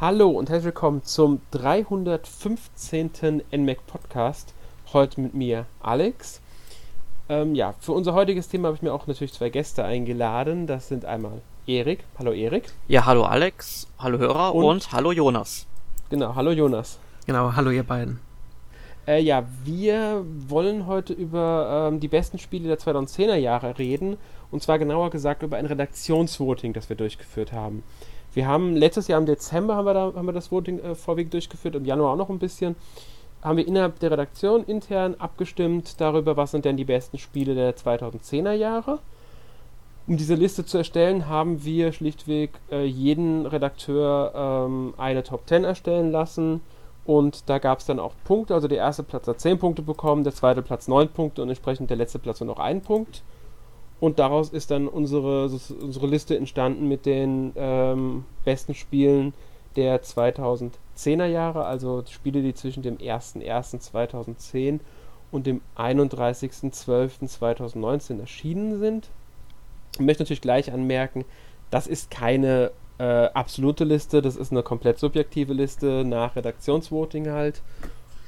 Hallo und herzlich willkommen zum 315. NMAC Podcast. Heute mit mir Alex. Ähm, ja, für unser heutiges Thema habe ich mir auch natürlich zwei Gäste eingeladen. Das sind einmal Erik. Hallo Erik. Ja, hallo Alex, hallo Hörer und, und hallo Jonas. Genau, hallo Jonas. Genau, hallo ihr beiden. Äh, ja, wir wollen heute über ähm, die besten Spiele der 2010er Jahre reden. Und zwar genauer gesagt über ein Redaktionsvoting, das wir durchgeführt haben. Wir haben letztes Jahr im Dezember haben wir, da, haben wir das Voting äh, vorwiegend durchgeführt, im Januar auch noch ein bisschen. Haben wir innerhalb der Redaktion intern abgestimmt darüber, was sind denn die besten Spiele der 2010er Jahre. Um diese Liste zu erstellen, haben wir schlichtweg äh, jeden Redakteur ähm, eine Top 10 erstellen lassen. Und da gab es dann auch Punkte. Also der erste Platz hat 10 Punkte bekommen, der zweite Platz 9 Punkte und entsprechend der letzte Platz nur noch 1 Punkt. Und daraus ist dann unsere, unsere Liste entstanden mit den ähm, besten Spielen der 2010er Jahre, also Spiele, die zwischen dem 01.01.2010 und dem 31.12.2019 erschienen sind. Ich möchte natürlich gleich anmerken, das ist keine äh, absolute Liste, das ist eine komplett subjektive Liste nach Redaktionsvoting halt.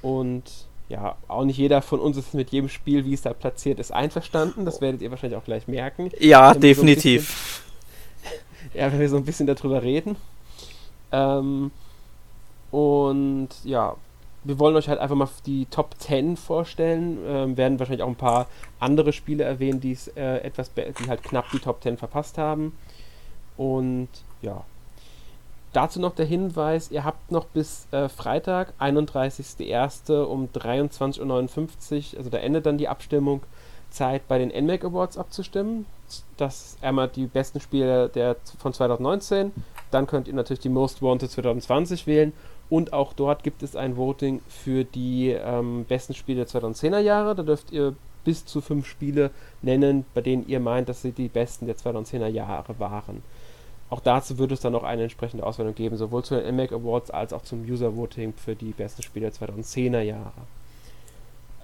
Und ja, auch nicht jeder von uns ist mit jedem Spiel, wie es da platziert ist, einverstanden. Das werdet ihr wahrscheinlich auch gleich merken. Ja, definitiv. So bisschen, ja, wenn wir so ein bisschen darüber reden. Ähm, und ja, wir wollen euch halt einfach mal die Top 10 vorstellen. Ähm, werden wahrscheinlich auch ein paar andere Spiele erwähnen, die es äh, etwas, die halt knapp die Top 10 verpasst haben. Und ja, Dazu noch der Hinweis, ihr habt noch bis äh, Freitag, 31.01. um 23.59 Uhr, also da endet dann die Abstimmung, Zeit bei den NMAC Awards abzustimmen. Das ist einmal die besten Spiele der, von 2019. Dann könnt ihr natürlich die Most Wanted 2020 wählen. Und auch dort gibt es ein Voting für die ähm, besten Spiele der 2010er Jahre. Da dürft ihr bis zu fünf Spiele nennen, bei denen ihr meint, dass sie die besten der 2010er Jahre waren. Auch dazu wird es dann noch eine entsprechende Auswertung geben, sowohl zu den NMAC Awards als auch zum User Voting für die besten Spiele der 2010er Jahre.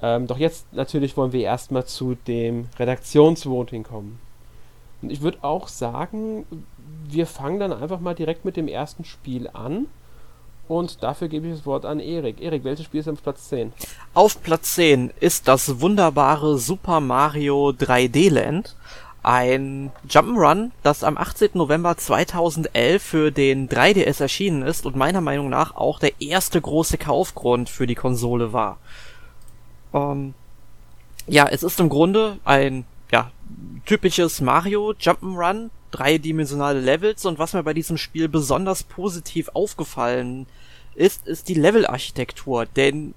Ähm, doch jetzt natürlich wollen wir erstmal zu dem Redaktionsvoting kommen. Und ich würde auch sagen, wir fangen dann einfach mal direkt mit dem ersten Spiel an. Und dafür gebe ich das Wort an Erik. Erik, welches Spiel ist auf Platz 10? Auf Platz 10 ist das wunderbare Super Mario 3D Land ein Jump'n'Run, das am 18. November 2011 für den 3DS erschienen ist und meiner Meinung nach auch der erste große Kaufgrund für die Konsole war. Ähm, ja, es ist im Grunde ein ja, typisches Mario Jump'n'Run, dreidimensionale Levels und was mir bei diesem Spiel besonders positiv aufgefallen ist, ist die Levelarchitektur, denn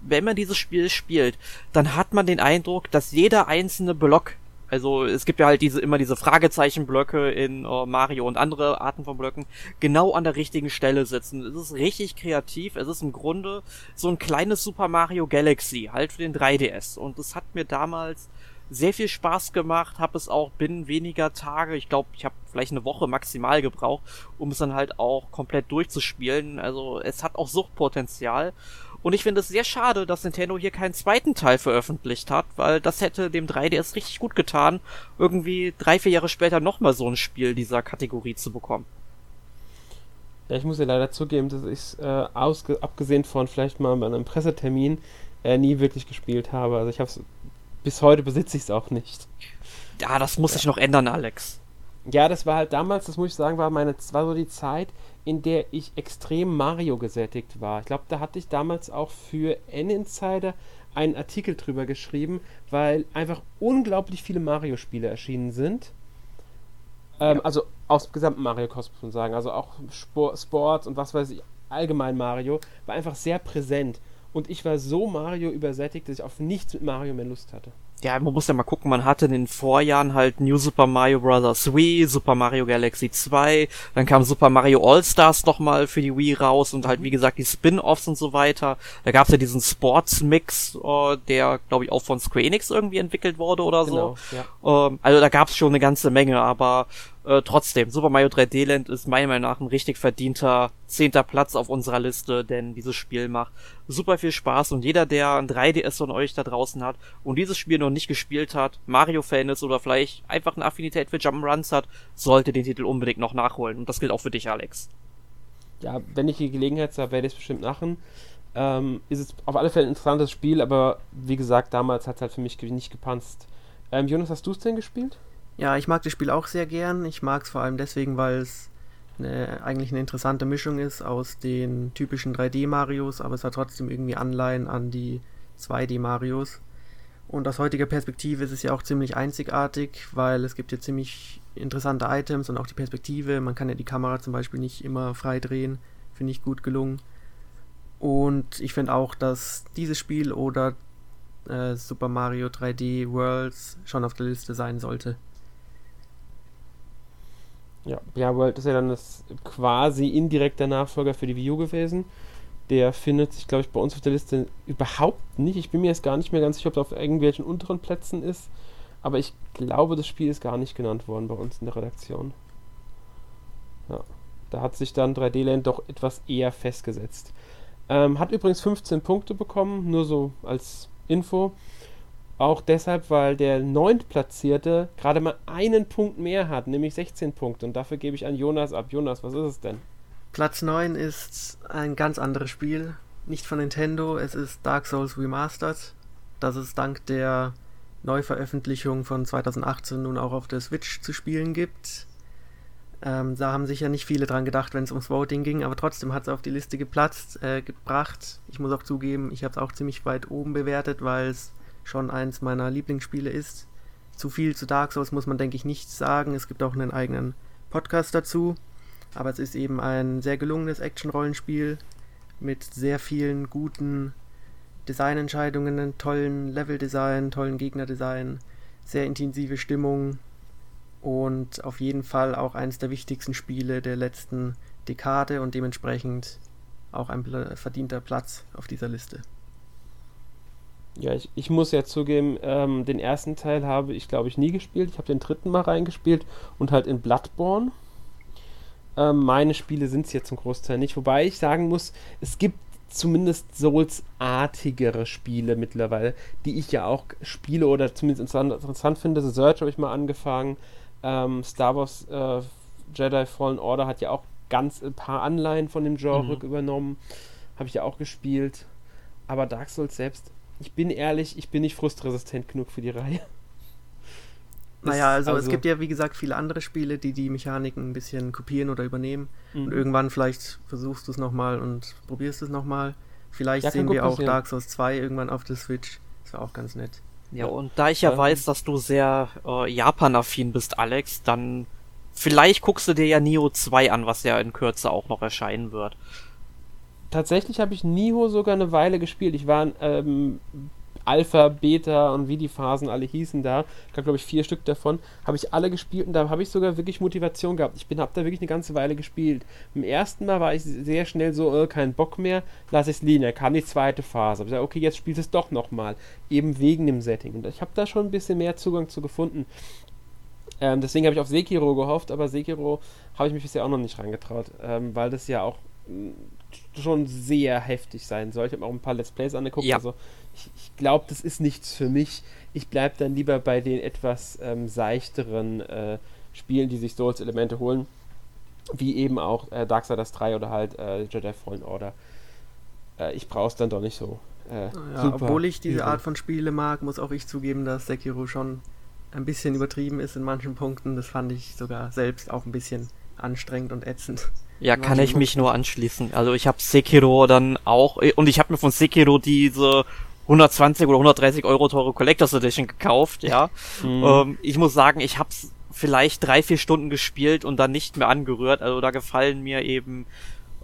wenn man dieses Spiel spielt, dann hat man den Eindruck, dass jeder einzelne Block also es gibt ja halt diese immer diese Fragezeichenblöcke in uh, Mario und andere Arten von Blöcken genau an der richtigen Stelle sitzen. Es ist richtig kreativ. Es ist im Grunde so ein kleines Super Mario Galaxy halt für den 3DS und es hat mir damals sehr viel Spaß gemacht, habe es auch binnen weniger Tage, ich glaube, ich habe vielleicht eine Woche maximal gebraucht, um es dann halt auch komplett durchzuspielen. Also es hat auch Suchtpotenzial und ich finde es sehr schade, dass Nintendo hier keinen zweiten Teil veröffentlicht hat, weil das hätte dem 3DS richtig gut getan, irgendwie drei, vier Jahre später nochmal so ein Spiel dieser Kategorie zu bekommen. Ja, ich muss ja leider zugeben, dass ich äh, abgesehen von vielleicht mal bei einem Pressetermin äh, nie wirklich gespielt habe. Also ich habe es bis heute besitze ich es auch nicht. Ja, das muss ja. sich noch ändern, Alex. Ja, das war halt damals, das muss ich sagen, war meine, war so die Zeit, in der ich extrem Mario gesättigt war. Ich glaube, da hatte ich damals auch für N-Insider einen Artikel drüber geschrieben, weil einfach unglaublich viele Mario-Spiele erschienen sind. Ähm, ja. Also aus dem gesamten Mario-Kosmos muss man sagen. Also auch Sport, Sport und was weiß ich, allgemein Mario, war einfach sehr präsent. Und ich war so Mario übersättigt, dass ich auf nichts mit Mario mehr Lust hatte ja, man muss ja mal gucken, man hatte in den Vorjahren halt New Super Mario Bros. Wii, Super Mario Galaxy 2, dann kam Super Mario All-Stars nochmal für die Wii raus und halt, wie gesagt, die Spin-Offs und so weiter. Da gab's ja diesen Sports-Mix, uh, der, glaube ich, auch von Square Enix irgendwie entwickelt wurde oder genau, so. Ja. Ähm, also da gab's schon eine ganze Menge, aber äh, trotzdem, Super Mario 3D Land ist meiner Meinung nach ein richtig verdienter zehnter Platz auf unserer Liste, denn dieses Spiel macht super viel Spaß und jeder, der ein 3DS von euch da draußen hat und dieses Spiel noch nicht gespielt hat, Mario-Fan ist oder vielleicht einfach eine Affinität für Jump'n'Runs hat, sollte den Titel unbedingt noch nachholen. Und das gilt auch für dich, Alex. ja, wenn ich die Gelegenheit habe, werde ich es bestimmt machen. Ähm, ist es auf alle Fälle ein interessantes Spiel, aber wie gesagt, damals hat es halt für mich nicht gepanzt. Ähm, Jonas, hast du es denn gespielt? Ja, ich mag das Spiel auch sehr gern. Ich mag es vor allem deswegen, weil es eine, eigentlich eine interessante Mischung ist aus den typischen 3D-Marios, aber es hat trotzdem irgendwie Anleihen an die 2D-Marios. Und aus heutiger Perspektive ist es ja auch ziemlich einzigartig, weil es gibt ja ziemlich interessante Items und auch die Perspektive. Man kann ja die Kamera zum Beispiel nicht immer frei drehen. Finde ich gut gelungen. Und ich finde auch, dass dieses Spiel oder äh, Super Mario 3D Worlds schon auf der Liste sein sollte. Ja, ja, World ist ja dann das quasi indirekter Nachfolger für die Wii U gewesen. Der findet sich, glaube ich, bei uns auf der Liste überhaupt nicht. Ich bin mir jetzt gar nicht mehr ganz sicher, ob er auf irgendwelchen unteren Plätzen ist. Aber ich glaube, das Spiel ist gar nicht genannt worden bei uns in der Redaktion. Ja, da hat sich dann 3D-Land doch etwas eher festgesetzt. Ähm, hat übrigens 15 Punkte bekommen, nur so als Info. Auch deshalb, weil der Neuntplatzierte gerade mal einen Punkt mehr hat, nämlich 16 Punkte. Und dafür gebe ich an Jonas ab. Jonas, was ist es denn? Platz 9 ist ein ganz anderes Spiel. Nicht von Nintendo, es ist Dark Souls Remastered. Das es dank der Neuveröffentlichung von 2018 nun auch auf der Switch zu spielen gibt. Ähm, da haben sicher nicht viele dran gedacht, wenn es ums Voting ging, aber trotzdem hat es auf die Liste geplatzt, äh, gebracht. Ich muss auch zugeben, ich habe es auch ziemlich weit oben bewertet, weil es schon eins meiner Lieblingsspiele ist. Zu viel zu Dark Souls muss man, denke ich, nicht sagen. Es gibt auch einen eigenen Podcast dazu. Aber es ist eben ein sehr gelungenes Action-Rollenspiel mit sehr vielen guten Designentscheidungen, tollen Leveldesign, tollen Gegnerdesign, sehr intensive Stimmung und auf jeden Fall auch eines der wichtigsten Spiele der letzten Dekade und dementsprechend auch ein verdienter Platz auf dieser Liste. Ja, ich, ich muss ja zugeben, ähm, den ersten Teil habe ich, glaube ich, nie gespielt. Ich habe den dritten mal reingespielt und halt in Bloodborne. Ähm, meine Spiele sind es jetzt zum Großteil nicht. Wobei ich sagen muss, es gibt zumindest Souls-artigere Spiele mittlerweile, die ich ja auch spiele oder zumindest interessant, interessant finde. The Search habe ich mal angefangen. Ähm, Star Wars äh, Jedi Fallen Order hat ja auch ganz ein paar Anleihen von dem Genre mhm. übernommen. Habe ich ja auch gespielt. Aber Dark Souls selbst ich bin ehrlich, ich bin nicht frustresistent genug für die Reihe. Naja, also, also, es gibt ja wie gesagt viele andere Spiele, die die Mechaniken ein bisschen kopieren oder übernehmen. Mhm. Und irgendwann vielleicht versuchst du es nochmal und probierst es nochmal. Vielleicht ja, sehen wir auch Dark Souls 2 irgendwann auf der Switch. Das wäre auch ganz nett. Ja, und da ich ja ähm, weiß, dass du sehr äh, Japan-affin bist, Alex, dann vielleicht guckst du dir ja Neo 2 an, was ja in Kürze auch noch erscheinen wird tatsächlich habe ich Niho sogar eine Weile gespielt. Ich war ähm, Alpha, Beta und wie die Phasen alle hießen da. Ich glaube, ich, vier Stück davon. Habe ich alle gespielt und da habe ich sogar wirklich Motivation gehabt. Ich habe da wirklich eine ganze Weile gespielt. Im ersten Mal war ich sehr schnell so, äh, kein Bock mehr, lass es liegen. Da kam die zweite Phase. Ich gesagt, okay, jetzt spielst du es doch nochmal. Eben wegen dem Setting. Und ich habe da schon ein bisschen mehr Zugang zu gefunden. Ähm, deswegen habe ich auf Sekiro gehofft, aber Sekiro habe ich mich bisher auch noch nicht reingetraut, ähm, weil das ja auch schon sehr heftig sein soll. Ich habe auch ein paar Let's Plays angeguckt. Ja. Also ich, ich glaube, das ist nichts für mich. Ich bleibe dann lieber bei den etwas ähm, seichteren äh, Spielen, die sich Souls-Elemente holen. Wie eben auch äh, Darksiders 3 oder halt äh, Jedi Fallen Order. Äh, ich brauche es dann doch nicht so. Äh, ja, obwohl ich diese Art von Spiele mag, muss auch ich zugeben, dass Sekiro schon ein bisschen übertrieben ist in manchen Punkten. Das fand ich sogar selbst auch ein bisschen anstrengend und ätzend. Ja, kann ich mich nur anschließen. Also ich habe Sekiro dann auch und ich habe mir von Sekiro diese 120 oder 130 Euro teure Collectors Edition gekauft, ja. Mhm. Ähm, ich muss sagen, ich hab's vielleicht drei, vier Stunden gespielt und dann nicht mehr angerührt. Also da gefallen mir eben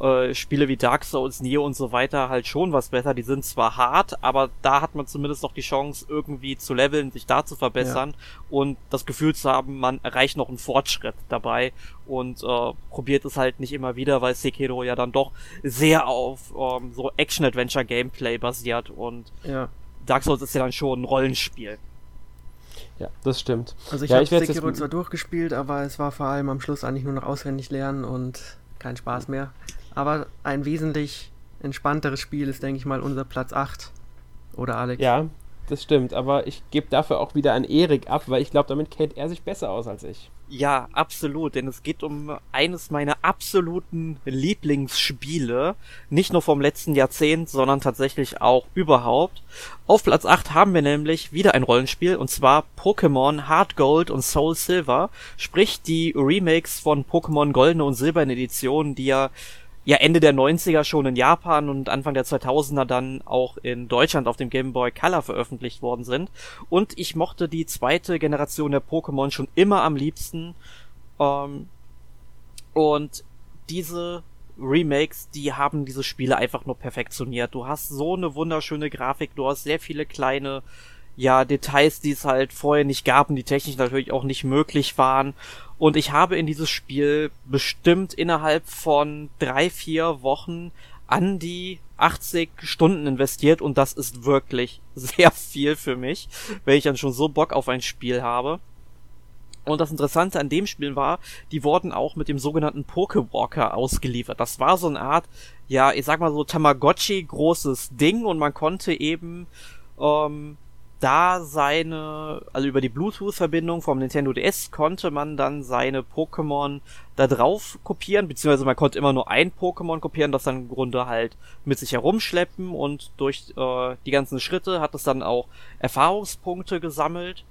äh, Spiele wie Dark Souls, Neo und so weiter halt schon was besser. Die sind zwar hart, aber da hat man zumindest noch die Chance, irgendwie zu leveln, sich da zu verbessern ja. und das Gefühl zu haben, man erreicht noch einen Fortschritt dabei und äh, probiert es halt nicht immer wieder, weil Sekiro ja dann doch sehr auf ähm, so Action-Adventure-Gameplay basiert und ja. Dark Souls ist ja dann schon ein Rollenspiel. Ja, das stimmt. Also ich ja, habe Sekiro zwar durchgespielt, aber es war vor allem am Schluss eigentlich nur noch auswendig lernen und kein Spaß mehr. Aber ein wesentlich entspannteres Spiel ist, denke ich mal, unser Platz 8. Oder Alex? Ja, das stimmt, aber ich gebe dafür auch wieder an Erik ab, weil ich glaube, damit kennt er sich besser aus als ich. Ja, absolut, denn es geht um eines meiner absoluten Lieblingsspiele, nicht nur vom letzten Jahrzehnt, sondern tatsächlich auch überhaupt. Auf Platz 8 haben wir nämlich wieder ein Rollenspiel, und zwar Pokémon Hard Gold und Soul Silver, sprich die Remakes von Pokémon Goldene und Silberne Edition, die ja ja Ende der 90er schon in Japan und Anfang der 2000er dann auch in Deutschland auf dem Game Boy Color veröffentlicht worden sind. Und ich mochte die zweite Generation der Pokémon schon immer am liebsten. Ähm, und diese Remakes, die haben diese Spiele einfach nur perfektioniert. Du hast so eine wunderschöne Grafik, du hast sehr viele kleine ja, Details, die es halt vorher nicht gab und die technisch natürlich auch nicht möglich waren. Und ich habe in dieses Spiel bestimmt innerhalb von drei, vier Wochen an die 80 Stunden investiert und das ist wirklich sehr viel für mich, wenn ich dann schon so Bock auf ein Spiel habe. Und das Interessante an dem Spiel war, die wurden auch mit dem sogenannten Pokewalker ausgeliefert. Das war so eine Art, ja, ich sag mal so Tamagotchi großes Ding und man konnte eben ähm, da seine, also über die Bluetooth-Verbindung vom Nintendo DS konnte man dann seine Pokémon da drauf kopieren, beziehungsweise man konnte immer nur ein Pokémon kopieren, das dann im Grunde halt mit sich herumschleppen und durch äh, die ganzen Schritte hat es dann auch Erfahrungspunkte gesammelt.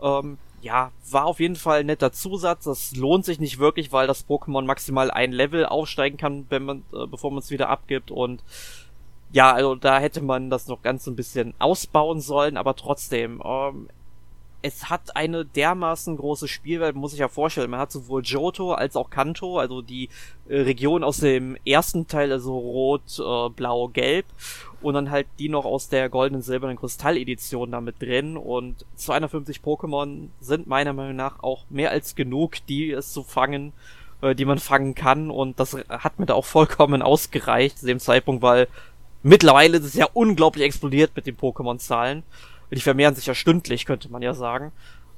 Ähm, ja, war auf jeden Fall ein netter Zusatz. Das lohnt sich nicht wirklich, weil das Pokémon maximal ein Level aufsteigen kann, wenn man, äh, bevor man es wieder abgibt und ja, also da hätte man das noch ganz ein bisschen ausbauen sollen, aber trotzdem, ähm, es hat eine dermaßen große Spielwelt, muss ich ja vorstellen. Man hat sowohl Johto als auch Kanto, also die äh, Region aus dem ersten Teil, also rot, äh, blau, gelb. Und dann halt die noch aus der goldenen, silbernen Kristall-Edition damit drin. Und 250 Pokémon sind meiner Meinung nach auch mehr als genug, die es zu fangen, äh, die man fangen kann. Und das hat mir da auch vollkommen ausgereicht zu dem Zeitpunkt, weil Mittlerweile ist es ja unglaublich explodiert mit den Pokémon-Zahlen. Die vermehren sich ja stündlich, könnte man ja sagen.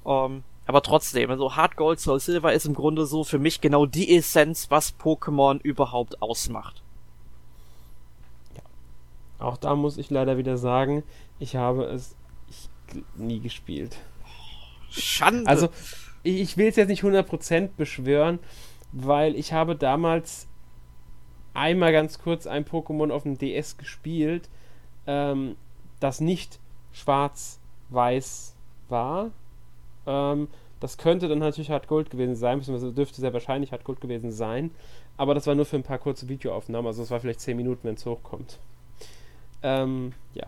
Ähm, aber trotzdem, also Hard Gold, Soul Silver ist im Grunde so für mich genau die Essenz, was Pokémon überhaupt ausmacht. Ja. Auch da muss ich leider wieder sagen, ich habe es nie gespielt. Schande! Also, ich will es jetzt nicht 100% beschwören, weil ich habe damals einmal ganz kurz ein Pokémon auf dem DS gespielt, ähm, das nicht schwarz-weiß war. Ähm, das könnte dann natürlich Hard Gold gewesen sein, beziehungsweise dürfte sehr wahrscheinlich Hard Gold gewesen sein. Aber das war nur für ein paar kurze Videoaufnahmen, also es war vielleicht 10 Minuten, wenn es hochkommt. Ähm, ja.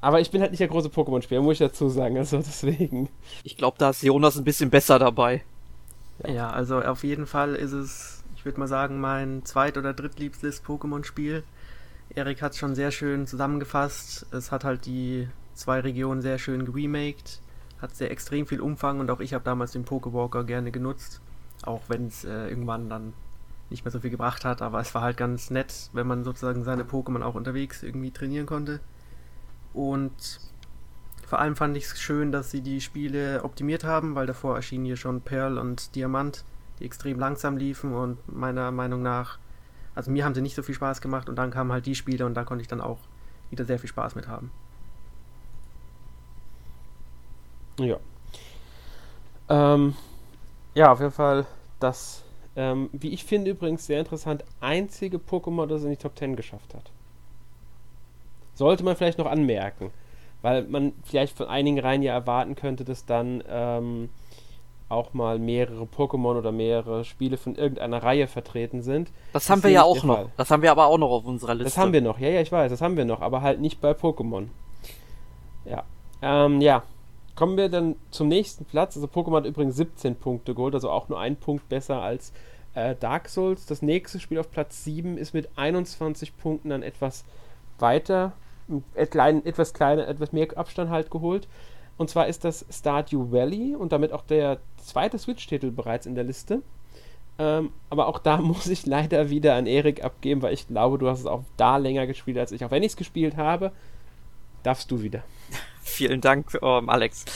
Aber ich bin halt nicht der große Pokémon-Spieler, muss ich dazu sagen, also deswegen. Ich glaube, da ist Jonas ein bisschen besser dabei. Ja. ja, also auf jeden Fall ist es ich würde mal sagen, mein zweit- oder drittliebstes Pokémon-Spiel. Erik hat es schon sehr schön zusammengefasst. Es hat halt die zwei Regionen sehr schön geremaked, hat sehr extrem viel Umfang und auch ich habe damals den Pokewalker gerne genutzt. Auch wenn es äh, irgendwann dann nicht mehr so viel gebracht hat, aber es war halt ganz nett, wenn man sozusagen seine Pokémon auch unterwegs irgendwie trainieren konnte. Und vor allem fand ich es schön, dass sie die Spiele optimiert haben, weil davor erschienen hier schon Pearl und Diamant die extrem langsam liefen und meiner Meinung nach, also mir haben sie nicht so viel Spaß gemacht und dann kamen halt die Spiele und da konnte ich dann auch wieder sehr viel Spaß mit haben. Ja. Ähm, ja, auf jeden Fall das, ähm, wie ich finde übrigens sehr interessant, einzige Pokémon, das in die Top 10 geschafft hat. Sollte man vielleicht noch anmerken, weil man vielleicht von einigen Reihen ja erwarten könnte, dass dann ähm, auch mal mehrere Pokémon oder mehrere Spiele von irgendeiner Reihe vertreten sind. Das, das haben wir ja auch noch. Fall. Das haben wir aber auch noch auf unserer Liste. Das haben wir noch, ja, ja, ich weiß, das haben wir noch, aber halt nicht bei Pokémon. Ja. Ähm, ja. Kommen wir dann zum nächsten Platz. Also Pokémon hat übrigens 17 Punkte geholt, also auch nur ein Punkt besser als äh, Dark Souls. Das nächste Spiel auf Platz 7 ist mit 21 Punkten dann etwas weiter, etwas kleiner, etwas mehr Abstand halt geholt. Und zwar ist das Stardew Valley und damit auch der zweite Switch-Titel bereits in der Liste. Ähm, aber auch da muss ich leider wieder an Erik abgeben, weil ich glaube, du hast es auch da länger gespielt als ich. Auch wenn ich es gespielt habe, darfst du wieder. Vielen Dank, ähm, Alex.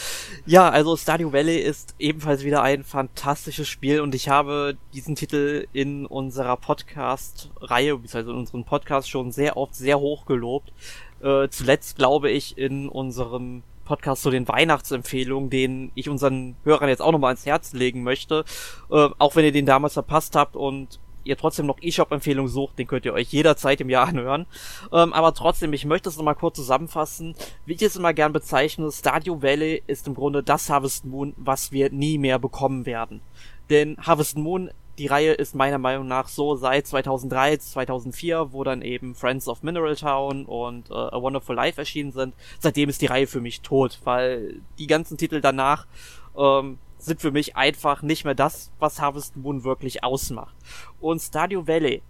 Ja, also Stardew Valley ist ebenfalls wieder ein fantastisches Spiel und ich habe diesen Titel in unserer Podcast-Reihe, beziehungsweise in unserem Podcast schon sehr oft sehr hoch gelobt. Äh, zuletzt glaube ich in unserem Podcast zu den Weihnachtsempfehlungen, den ich unseren Hörern jetzt auch nochmal ans Herz legen möchte. Äh, auch wenn ihr den damals verpasst habt und ihr trotzdem noch eShop-Empfehlungen sucht, den könnt ihr euch jederzeit im Jahr anhören. Ähm, aber trotzdem, ich möchte es nochmal kurz zusammenfassen. Wie ich es immer gern bezeichne, Stadio Valley ist im Grunde das Harvest Moon, was wir nie mehr bekommen werden. Denn Harvest Moon die Reihe ist meiner Meinung nach so seit 2003, 2004, wo dann eben Friends of Mineral Town und uh, A Wonderful Life erschienen sind. Seitdem ist die Reihe für mich tot, weil die ganzen Titel danach ähm, sind für mich einfach nicht mehr das, was Harvest Moon wirklich ausmacht. Und Stadio Valley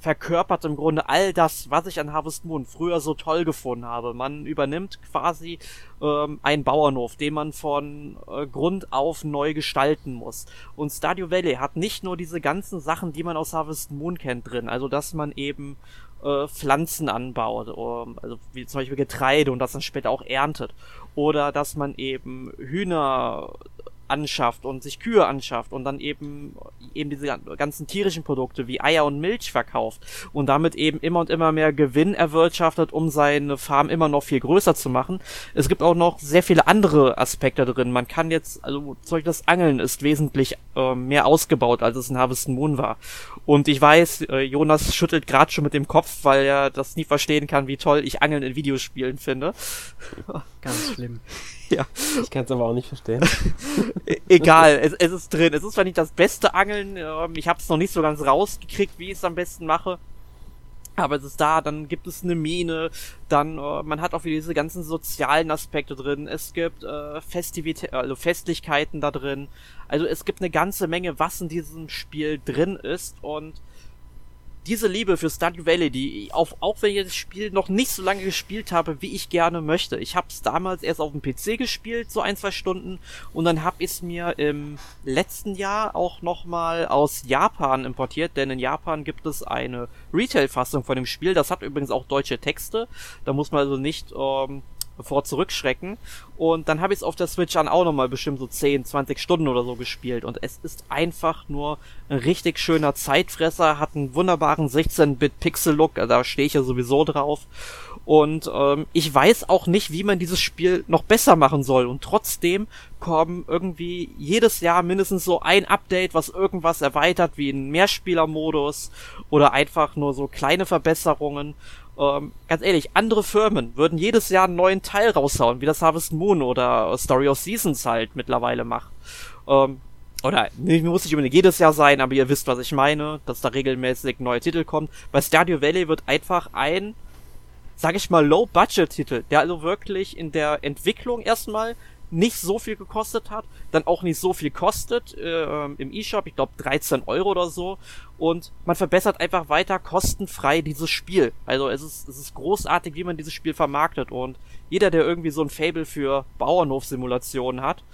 verkörpert im Grunde all das, was ich an Harvest Moon früher so toll gefunden habe. Man übernimmt quasi ähm, einen Bauernhof, den man von äh, Grund auf neu gestalten muss. Und Stadio Valley hat nicht nur diese ganzen Sachen, die man aus Harvest Moon kennt, drin. Also, dass man eben äh, Pflanzen anbaut, um, also wie zum Beispiel Getreide und das dann später auch erntet. Oder dass man eben Hühner anschafft und sich Kühe anschafft und dann eben eben diese ganzen tierischen Produkte wie Eier und Milch verkauft und damit eben immer und immer mehr Gewinn erwirtschaftet, um seine Farm immer noch viel größer zu machen. Es gibt auch noch sehr viele andere Aspekte drin. Man kann jetzt, also Beispiel das Angeln ist wesentlich äh, mehr ausgebaut, als es in Harvest Moon war. Und ich weiß, äh, Jonas schüttelt gerade schon mit dem Kopf, weil er das nie verstehen kann, wie toll ich Angeln in Videospielen finde. Ganz schlimm. Ja. Ich kann es aber auch nicht verstehen. E-, egal, es, es, ist drin. Es ist zwar nicht das beste Angeln, ähm, ich habe es noch nicht so ganz rausgekriegt, wie ich es am besten mache. Aber es ist da, dann gibt es eine Mine, dann äh, man hat auch wieder diese ganzen sozialen Aspekte drin. Es gibt äh, Festivitä also Festlichkeiten da drin. Also es gibt eine ganze Menge, was in diesem Spiel drin ist und diese Liebe für Stardew Valley, die auf, auch wenn ich das Spiel noch nicht so lange gespielt habe, wie ich gerne möchte. Ich habe es damals erst auf dem PC gespielt, so ein, zwei Stunden, und dann habe ich es mir im letzten Jahr auch nochmal aus Japan importiert, denn in Japan gibt es eine Retail-Fassung von dem Spiel. Das hat übrigens auch deutsche Texte. Da muss man also nicht ähm, vor zurückschrecken. Und dann habe ich es auf der Switch an auch nochmal bestimmt so 10, 20 Stunden oder so gespielt. Und es ist einfach nur ein richtig schöner Zeitfresser, hat einen wunderbaren 16-Bit-Pixel-Look, also da stehe ich ja sowieso drauf. Und ähm, ich weiß auch nicht, wie man dieses Spiel noch besser machen soll. Und trotzdem kommen irgendwie jedes Jahr mindestens so ein Update, was irgendwas erweitert, wie ein Mehrspielermodus oder einfach nur so kleine Verbesserungen. Ähm, ganz ehrlich, andere Firmen würden jedes Jahr einen neuen Teil raushauen, wie das Harvest Moon oder Story of Seasons halt mittlerweile macht. Ähm, oder muss nicht unbedingt jedes Jahr sein, aber ihr wisst, was ich meine, dass da regelmäßig neue Titel kommen. Bei Stadio Valley wird einfach ein, sag ich mal, Low-Budget-Titel, der also wirklich in der Entwicklung erstmal nicht so viel gekostet hat, dann auch nicht so viel kostet äh, im eShop, ich glaube 13 Euro oder so. Und man verbessert einfach weiter kostenfrei dieses Spiel. Also es ist, es ist großartig, wie man dieses Spiel vermarktet. Und jeder, der irgendwie so ein Fable für Bauernhofsimulationen hat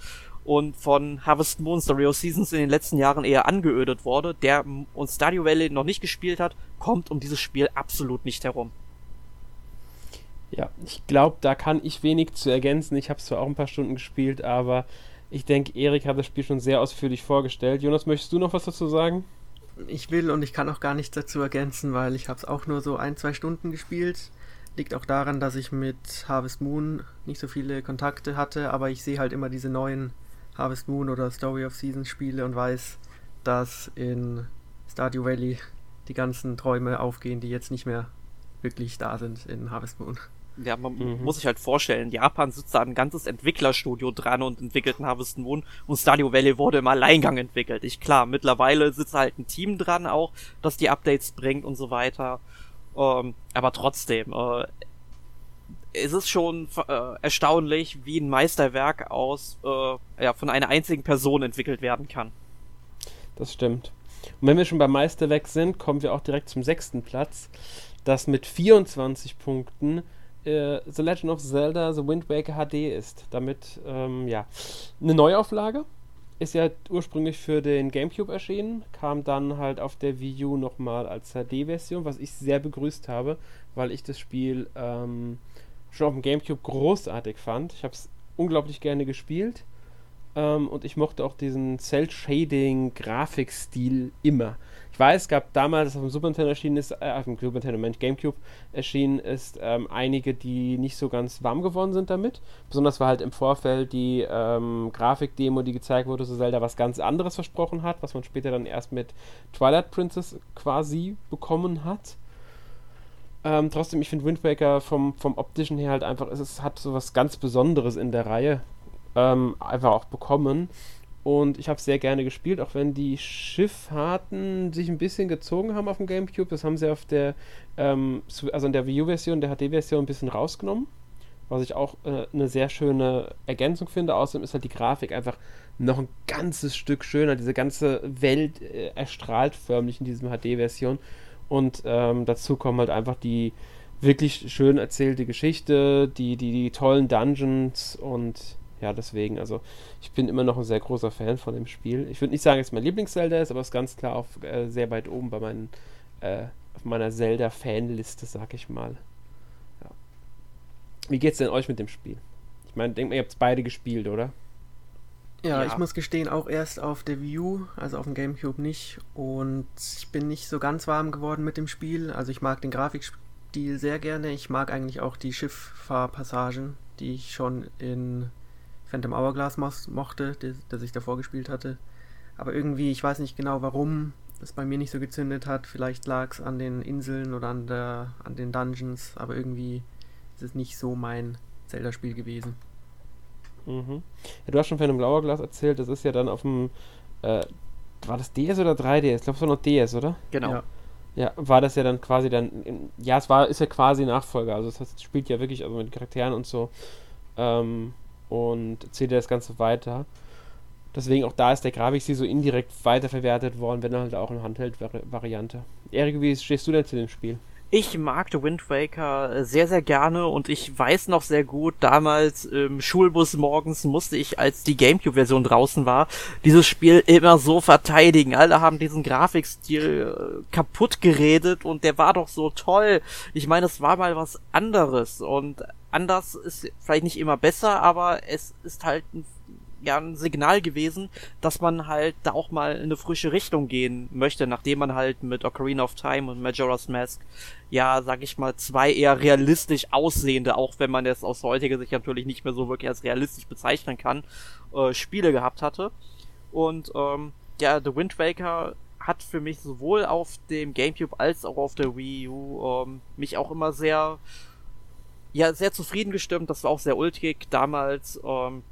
und von Harvest Moon Story of Seasons in den letzten Jahren eher angeödet wurde, der uns Stadio Valley noch nicht gespielt hat, kommt um dieses Spiel absolut nicht herum. Ja, ich glaube, da kann ich wenig zu ergänzen. Ich habe zwar auch ein paar Stunden gespielt, aber ich denke, Erik hat das Spiel schon sehr ausführlich vorgestellt. Jonas, möchtest du noch was dazu sagen? Ich will und ich kann auch gar nichts dazu ergänzen, weil ich habe es auch nur so ein, zwei Stunden gespielt. Liegt auch daran, dass ich mit Harvest Moon nicht so viele Kontakte hatte, aber ich sehe halt immer diese neuen Harvest Moon oder Story of Seasons Spiele und weiß, dass in Stardew Valley die ganzen Träume aufgehen, die jetzt nicht mehr wirklich da sind in Harvest Moon. Ja, man mhm. muss sich halt vorstellen, in Japan sitzt da ein ganzes Entwicklerstudio dran und entwickelt ein Harvest Moon und Stadio Valley wurde im Alleingang entwickelt. Ich klar, mittlerweile sitzt halt ein Team dran auch, das die Updates bringt und so weiter. Ähm, aber trotzdem, äh, es ist schon äh, erstaunlich, wie ein Meisterwerk aus äh, ja, von einer einzigen Person entwickelt werden kann. Das stimmt. Und wenn wir schon beim Meisterwerk sind, kommen wir auch direkt zum sechsten Platz, das mit 24 Punkten äh, The Legend of Zelda The Wind Waker HD ist. Damit, ähm, ja, eine Neuauflage. Ist ja ursprünglich für den GameCube erschienen, kam dann halt auf der Wii U nochmal als HD-Version, was ich sehr begrüßt habe, weil ich das Spiel ähm, schon auf dem GameCube großartig fand. Ich habe es unglaublich gerne gespielt. Ähm, und ich mochte auch diesen Cell-Shading-Grafikstil immer. Ich weiß, es gab damals, als auf dem Super Nintendo erschienen ist, äh, auf dem Super Nintendo, Mensch, GameCube erschienen ist, ähm, einige, die nicht so ganz warm geworden sind damit. Besonders war halt im Vorfeld die ähm, Grafikdemo, die gezeigt wurde, so Zelda was ganz anderes versprochen hat, was man später dann erst mit Twilight Princess quasi bekommen hat. Ähm, trotzdem, ich finde Wind Waker vom, vom optischen her halt einfach, es, es hat so was ganz Besonderes in der Reihe ähm, einfach auch bekommen. Und ich habe es sehr gerne gespielt, auch wenn die Schifffahrten sich ein bisschen gezogen haben auf dem Gamecube. Das haben sie auf der, ähm, also in der Wii U-Version, der HD-Version ein bisschen rausgenommen. Was ich auch äh, eine sehr schöne Ergänzung finde. Außerdem ist halt die Grafik einfach noch ein ganzes Stück schöner. Diese ganze Welt äh, erstrahlt förmlich in diesem HD-Version. Und ähm, dazu kommen halt einfach die wirklich schön erzählte Geschichte, die, die, die tollen Dungeons und ja, deswegen, also ich bin immer noch ein sehr großer Fan von dem Spiel. Ich würde nicht sagen, dass es mein Lieblings-Zelda ist, aber es ist ganz klar auf, äh, sehr weit oben bei meinen, äh, auf meiner Zelda-Fanliste, sag ich mal. Ja. Wie geht's denn euch mit dem Spiel? Ich meine, denkt mal, ihr habt es beide gespielt, oder? Ja, ja, ich muss gestehen, auch erst auf der Wii U, also auf dem GameCube nicht. Und ich bin nicht so ganz warm geworden mit dem Spiel. Also ich mag den Grafikstil sehr gerne. Ich mag eigentlich auch die Schifffahrpassagen, die ich schon in Phantom Hourglass mochte, das ich davor gespielt hatte. Aber irgendwie, ich weiß nicht genau warum es bei mir nicht so gezündet hat. Vielleicht lag es an den Inseln oder an, der, an den Dungeons, aber irgendwie ist es nicht so mein Zelda-Spiel gewesen. Mhm. Ja, du hast schon von einem Lauerglas erzählt, das ist ja dann auf dem. Äh, war das DS oder 3DS? Ich glaube, es war noch DS, oder? Genau. Ja. ja. war das ja dann quasi dann. ja, es war, ist ja quasi Nachfolger. Also, das heißt, es spielt ja wirklich also mit Charakteren und so. Ähm, und erzählt das Ganze weiter. Deswegen auch da ist der Grafikstil so indirekt weiterverwertet worden, wenn halt auch eine Handheld-Variante. Erik, wie stehst du denn zu dem Spiel? Ich mag The Wind Waker äh, sehr, sehr gerne und ich weiß noch sehr gut, damals im Schulbus morgens musste ich, als die Gamecube-Version draußen war, dieses Spiel immer so verteidigen. Alle haben diesen Grafikstil äh, kaputt geredet und der war doch so toll. Ich meine, es war mal was anderes und anders ist vielleicht nicht immer besser, aber es ist halt ein ja ein Signal gewesen, dass man halt da auch mal in eine frische Richtung gehen möchte, nachdem man halt mit Ocarina of Time und Majora's Mask ja, sag ich mal, zwei eher realistisch aussehende, auch wenn man es aus heutiger Sicht natürlich nicht mehr so wirklich als realistisch bezeichnen kann, äh, Spiele gehabt hatte. Und ähm, ja, The Wind Waker hat für mich sowohl auf dem GameCube als auch auf der Wii U ähm, mich auch immer sehr ja sehr zufrieden gestimmt. Das war auch sehr ulkig damals. Ähm,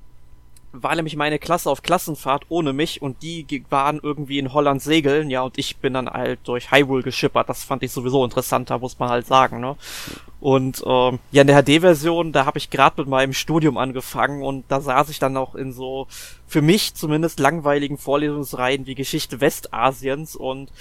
war nämlich meine Klasse auf Klassenfahrt ohne mich und die waren irgendwie in Holland segeln, ja, und ich bin dann halt durch Hyrule geschippert. Das fand ich sowieso interessanter, muss man halt sagen, ne? Und ähm, ja, in der HD-Version, da habe ich gerade mit meinem Studium angefangen und da saß ich dann auch in so, für mich zumindest langweiligen Vorlesungsreihen wie Geschichte Westasiens und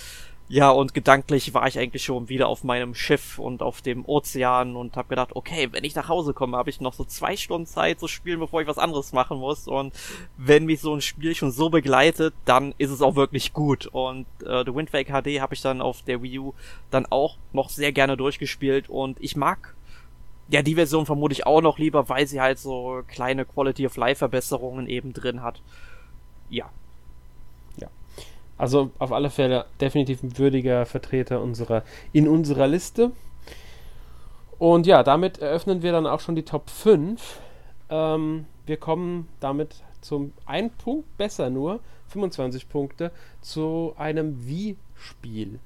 ja, und gedanklich war ich eigentlich schon wieder auf meinem Schiff und auf dem Ozean und habe gedacht, okay, wenn ich nach Hause komme, habe ich noch so zwei Stunden Zeit zu spielen, bevor ich was anderes machen muss. Und wenn mich so ein Spiel schon so begleitet, dann ist es auch wirklich gut. Und äh, The Wind Waker HD habe ich dann auf der Wii U dann auch noch sehr gerne durchgespielt und ich mag ja die Version vermutlich auch noch lieber, weil sie halt so kleine Quality of Life Verbesserungen eben drin hat. Ja, also auf alle Fälle definitiv ein würdiger Vertreter unserer, in unserer Liste. Und ja, damit eröffnen wir dann auch schon die Top 5. Ähm, wir kommen damit zum einen Punkt besser nur, 25 Punkte, zu einem Wii-Spiel.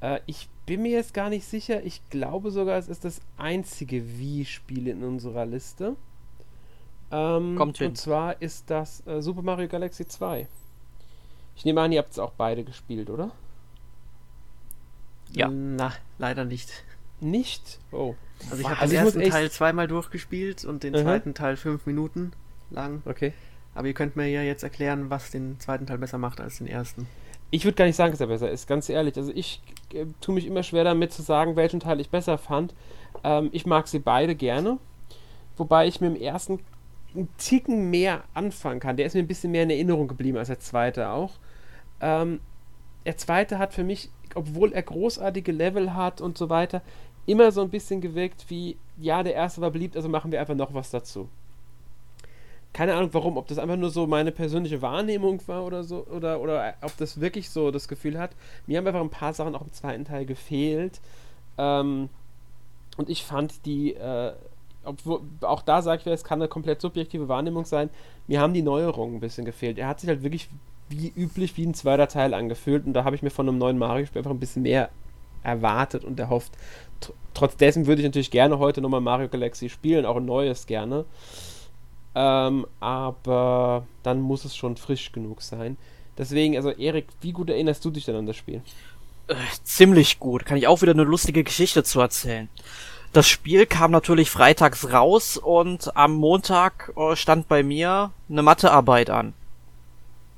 Äh, ich bin mir jetzt gar nicht sicher. Ich glaube sogar, es ist das einzige Wii-Spiel in unserer Liste. Ähm, Kommt hin. Und zwar ist das äh, Super Mario Galaxy 2. Ich nehme an, ihr habt es auch beide gespielt, oder? Ja. Na, leider nicht. Nicht? Oh. Also ich habe also den ersten Teil zweimal durchgespielt und den -huh. zweiten Teil fünf Minuten lang. Okay. Aber ihr könnt mir ja jetzt erklären, was den zweiten Teil besser macht als den ersten. Ich würde gar nicht sagen, dass er besser ist, ganz ehrlich. Also ich äh, tue mich immer schwer damit zu sagen, welchen Teil ich besser fand. Ähm, ich mag sie beide gerne. Wobei ich mir im ersten einen Ticken mehr anfangen kann. Der ist mir ein bisschen mehr in Erinnerung geblieben als der zweite auch. Ähm, der zweite hat für mich, obwohl er großartige Level hat und so weiter, immer so ein bisschen gewirkt wie, ja, der erste war beliebt, also machen wir einfach noch was dazu. Keine Ahnung warum, ob das einfach nur so meine persönliche Wahrnehmung war oder so, oder, oder ob das wirklich so das Gefühl hat. Mir haben einfach ein paar Sachen auch im zweiten Teil gefehlt. Ähm, und ich fand die, äh, obwohl, auch da sage ich, es kann eine komplett subjektive Wahrnehmung sein, mir haben die Neuerungen ein bisschen gefehlt. Er hat sich halt wirklich wie üblich wie ein zweiter Teil angefühlt und da habe ich mir von einem neuen Mario-Spiel einfach ein bisschen mehr erwartet und erhofft. Trotz dessen würde ich natürlich gerne heute nochmal Mario Galaxy spielen, auch ein neues gerne. Ähm, aber dann muss es schon frisch genug sein. Deswegen, also Erik, wie gut erinnerst du dich denn an das Spiel? Äh, ziemlich gut. Kann ich auch wieder eine lustige Geschichte zu erzählen. Das Spiel kam natürlich freitags raus und am Montag äh, stand bei mir eine Mathearbeit an.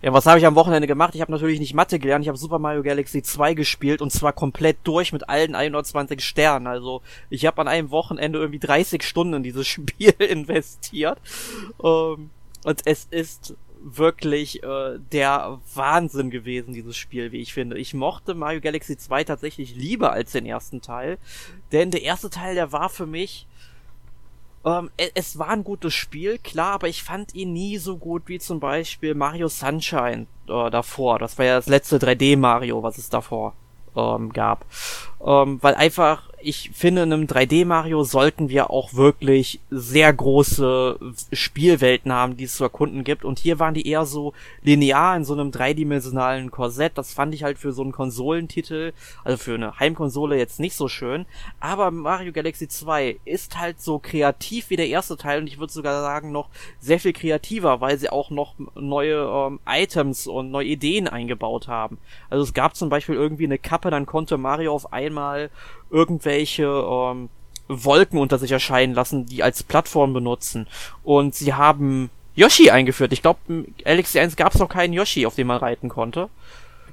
Ja, was habe ich am Wochenende gemacht? Ich habe natürlich nicht Mathe gelernt, ich habe Super Mario Galaxy 2 gespielt und zwar komplett durch mit allen 120 Sternen. Also ich habe an einem Wochenende irgendwie 30 Stunden in dieses Spiel investiert. Ähm, und es ist wirklich äh, der Wahnsinn gewesen, dieses Spiel, wie ich finde. Ich mochte Mario Galaxy 2 tatsächlich lieber als den ersten Teil. Denn der erste Teil, der war für mich ähm, es war ein gutes Spiel, klar, aber ich fand ihn nie so gut wie zum Beispiel Mario Sunshine äh, davor. Das war ja das letzte 3D Mario, was es davor ähm, gab. Ähm, weil einfach ich finde, in einem 3D-Mario sollten wir auch wirklich sehr große Spielwelten haben, die es zu erkunden gibt. Und hier waren die eher so linear in so einem dreidimensionalen Korsett. Das fand ich halt für so einen Konsolentitel, also für eine Heimkonsole jetzt nicht so schön. Aber Mario Galaxy 2 ist halt so kreativ wie der erste Teil und ich würde sogar sagen noch sehr viel kreativer, weil sie auch noch neue ähm, Items und neue Ideen eingebaut haben. Also es gab zum Beispiel irgendwie eine Kappe, dann konnte Mario auf einmal irgendwelche ähm, Wolken unter sich erscheinen lassen, die als Plattform benutzen. Und sie haben Yoshi eingeführt. Ich glaube, im Galaxy 1 gab es noch keinen Yoshi, auf dem man reiten konnte.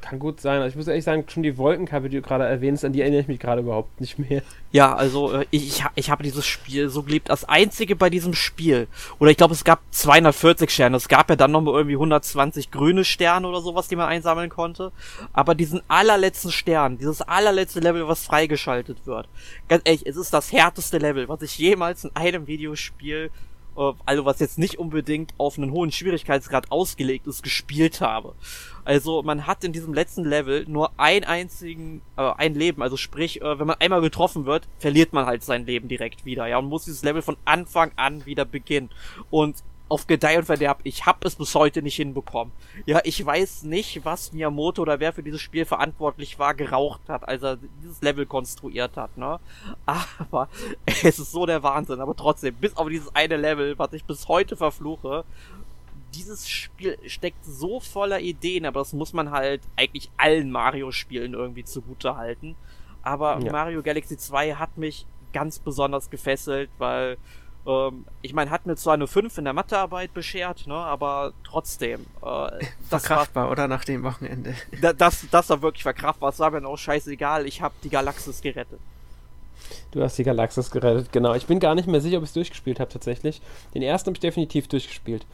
Kann gut sein. Also ich muss ehrlich sagen, schon die Wolkenkappe, die du gerade erwähnst, an die erinnere ich mich gerade überhaupt nicht mehr. Ja, also äh, ich, ich, habe dieses Spiel so geliebt. Das einzige bei diesem Spiel, oder ich glaube, es gab 240 Sterne. Es gab ja dann nochmal irgendwie 120 grüne Sterne oder sowas, die man einsammeln konnte. Aber diesen allerletzten Stern, dieses allerletzte Level, was freigeschaltet wird, ganz ehrlich, es ist das härteste Level, was ich jemals in einem Videospiel also was jetzt nicht unbedingt auf einen hohen Schwierigkeitsgrad ausgelegt ist, gespielt habe. Also man hat in diesem letzten Level nur ein einzigen, äh, ein Leben. Also sprich, äh, wenn man einmal getroffen wird, verliert man halt sein Leben direkt wieder. Ja, und muss dieses Level von Anfang an wieder beginnen. Und auf Gedeih und Verderb. Ich habe es bis heute nicht hinbekommen. Ja, ich weiß nicht, was Miyamoto oder wer für dieses Spiel verantwortlich war, geraucht hat, als er dieses Level konstruiert hat, ne? Aber es ist so der Wahnsinn. Aber trotzdem, bis auf dieses eine Level, was ich bis heute verfluche, dieses Spiel steckt so voller Ideen, aber das muss man halt eigentlich allen Mario-Spielen irgendwie zugute halten. Aber ja. Mario Galaxy 2 hat mich ganz besonders gefesselt, weil ähm, ich meine, hat mir zwar eine 5 in der Mathearbeit beschert, ne, aber trotzdem. Äh, das verkraftbar, war, oder nach dem Wochenende? Da, das, das war wirklich verkraftbar. Es war mir auch scheißegal. Ich habe die Galaxis gerettet. Du hast die Galaxis gerettet, genau. Ich bin gar nicht mehr sicher, ob ich es durchgespielt habe tatsächlich. Den ersten habe ich definitiv durchgespielt.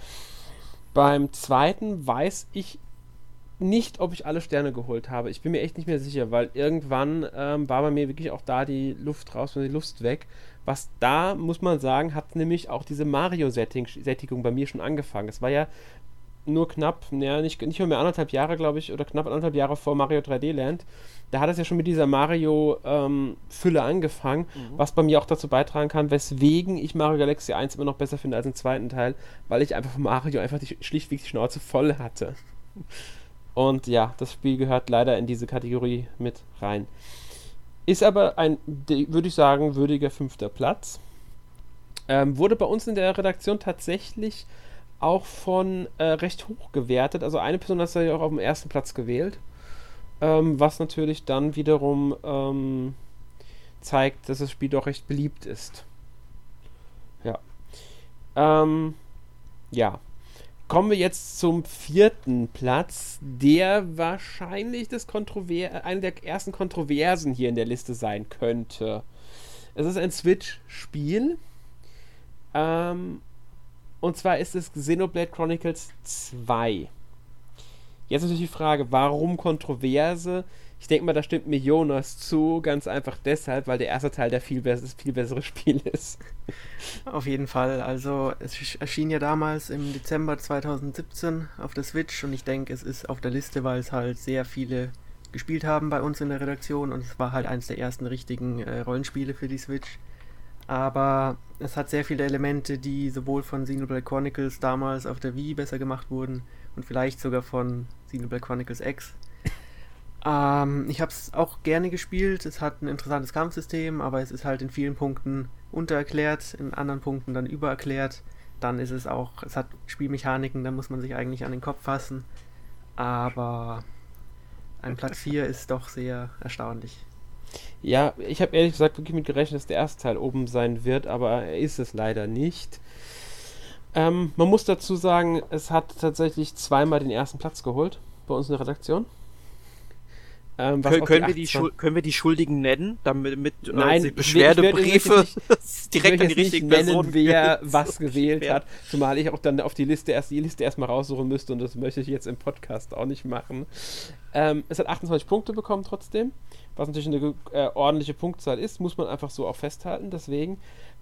Beim zweiten weiß ich nicht, ob ich alle Sterne geholt habe. Ich bin mir echt nicht mehr sicher, weil irgendwann ähm, war bei mir wirklich auch da die Luft raus und die Lust weg. Was da, muss man sagen, hat nämlich auch diese Mario-Sättigung bei mir schon angefangen. Es war ja nur knapp, ja, nicht, nicht mehr, mehr anderthalb Jahre, glaube ich, oder knapp anderthalb Jahre vor Mario 3D Land. Da hat es ja schon mit dieser Mario-Fülle ähm, angefangen, mhm. was bei mir auch dazu beitragen kann, weswegen ich Mario Galaxy 1 immer noch besser finde als den zweiten Teil, weil ich einfach von Mario einfach die, schlichtweg die Schnauze voll hatte. Und ja, das Spiel gehört leider in diese Kategorie mit rein. Ist aber ein, würde ich sagen, würdiger fünfter Platz. Ähm, wurde bei uns in der Redaktion tatsächlich auch von äh, recht hoch gewertet. Also eine Person hat es ja auch auf dem ersten Platz gewählt. Ähm, was natürlich dann wiederum ähm, zeigt, dass das Spiel doch recht beliebt ist. Ja. Ähm, ja. Kommen wir jetzt zum vierten Platz, der wahrscheinlich das Kontrover eine der ersten Kontroversen hier in der Liste sein könnte. Es ist ein Switch-Spiel. Ähm, und zwar ist es Xenoblade Chronicles 2. Jetzt natürlich die Frage, warum Kontroverse? Ich denke mal, da stimmt mir Jonas zu, ganz einfach deshalb, weil der erste Teil der viel, be viel bessere Spiel ist. Auf jeden Fall. Also es erschien ja damals im Dezember 2017 auf der Switch und ich denke, es ist auf der Liste, weil es halt sehr viele gespielt haben bei uns in der Redaktion und es war halt eines der ersten richtigen äh, Rollenspiele für die Switch. Aber es hat sehr viele Elemente, die sowohl von Xenoblade Chronicles damals auf der Wii besser gemacht wurden und vielleicht sogar von Xenoblade Chronicles X. Ähm, ich habe es auch gerne gespielt. Es hat ein interessantes Kampfsystem, aber es ist halt in vielen Punkten untererklärt, in anderen Punkten dann übererklärt. Dann ist es auch, es hat Spielmechaniken, da muss man sich eigentlich an den Kopf fassen. Aber ein Platz 4 ist doch sehr erstaunlich. Ja, ich habe ehrlich gesagt wirklich mit gerechnet, dass der erste Teil oben sein wird, aber er ist es leider nicht. Ähm, man muss dazu sagen, es hat tatsächlich zweimal den ersten Platz geholt bei uns in der Redaktion. Ähm, können, können, wir die können wir die Schuldigen nennen, damit mit äh, Nein, äh, Beschwerdebriefe direkt an die richtigen nennen, Personen wer was gewählt hat, zumal ich auch dann auf die Liste erst die Liste erstmal raussuchen müsste und das möchte ich jetzt im Podcast auch nicht machen. Ähm, es hat 28 Punkte bekommen trotzdem, was natürlich eine äh, ordentliche Punktzahl ist, muss man einfach so auch festhalten. Deswegen,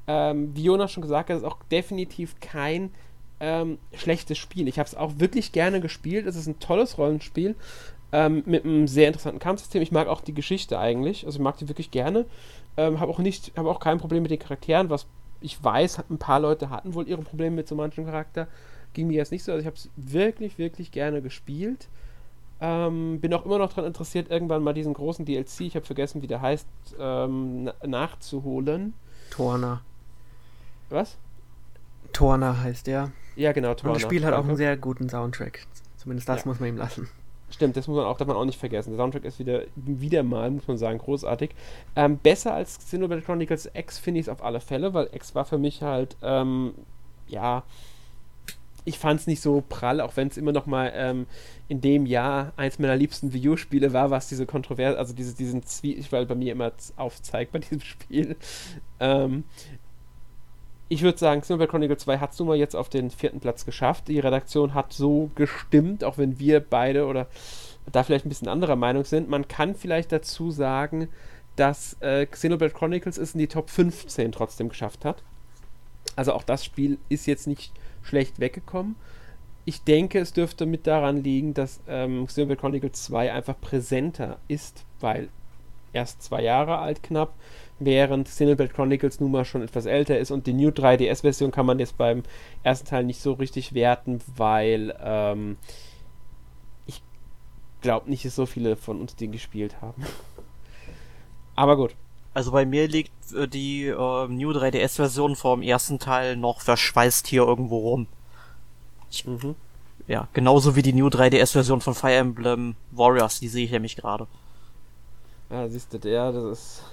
ähm, wie Jonas schon gesagt hat, ist auch definitiv kein ähm, schlechtes Spiel. Ich habe es auch wirklich gerne gespielt. Es ist ein tolles Rollenspiel ähm, mit einem sehr interessanten Kampfsystem. Ich mag auch die Geschichte eigentlich, also ich mag die wirklich gerne. Ähm, habe auch nicht, habe auch kein Problem mit den Charakteren, was ich weiß, ein paar Leute hatten wohl ihre Probleme mit so manchem Charakter. Ging mir jetzt nicht so. Also ich habe es wirklich, wirklich gerne gespielt. Ähm, bin auch immer noch daran interessiert, irgendwann mal diesen großen DLC, ich habe vergessen, wie der heißt, ähm, nachzuholen. Torna. Was? Torna heißt der. Ja, genau, Torna. Und das Spiel hat auch einen sehr guten Soundtrack. Zumindest das ja. muss man ihm lassen. Stimmt, das muss man auch, darf man auch nicht vergessen. Der Soundtrack ist wieder, wieder mal, muss man sagen, großartig. Ähm, besser als Xenoblade Chronicles X finde ich es auf alle Fälle, weil X war für mich halt, ähm, ja, ich fand es nicht so prall, auch wenn es immer noch mal ähm, in dem Jahr eins meiner liebsten Wii U-Spiele war, was diese Kontroverse, also diese, diesen Zwiespalt bei mir immer aufzeigt bei diesem Spiel. Ähm, ich würde sagen, Xenoblade Chronicle 2 hat es nun mal jetzt auf den vierten Platz geschafft. Die Redaktion hat so gestimmt, auch wenn wir beide oder da vielleicht ein bisschen anderer Meinung sind. Man kann vielleicht dazu sagen, dass äh, Xenoblade Chronicles es in die Top 15 trotzdem geschafft hat. Also auch das Spiel ist jetzt nicht schlecht weggekommen. Ich denke, es dürfte mit daran liegen, dass ähm, Xenoblade Chronicles 2 einfach präsenter ist, weil erst zwei Jahre alt knapp während Xenoblade Chronicles nun mal schon etwas älter ist und die New 3DS-Version kann man jetzt beim ersten Teil nicht so richtig werten, weil ähm, ich glaube nicht, dass so viele von uns den gespielt haben. Aber gut. Also bei mir liegt äh, die äh, New 3DS-Version vom ersten Teil noch verschweißt hier irgendwo rum. Ich, mhm. Ja, genauso wie die New 3DS-Version von Fire Emblem Warriors, die sehe ich nämlich gerade. Ja, siehst du, ja, das ist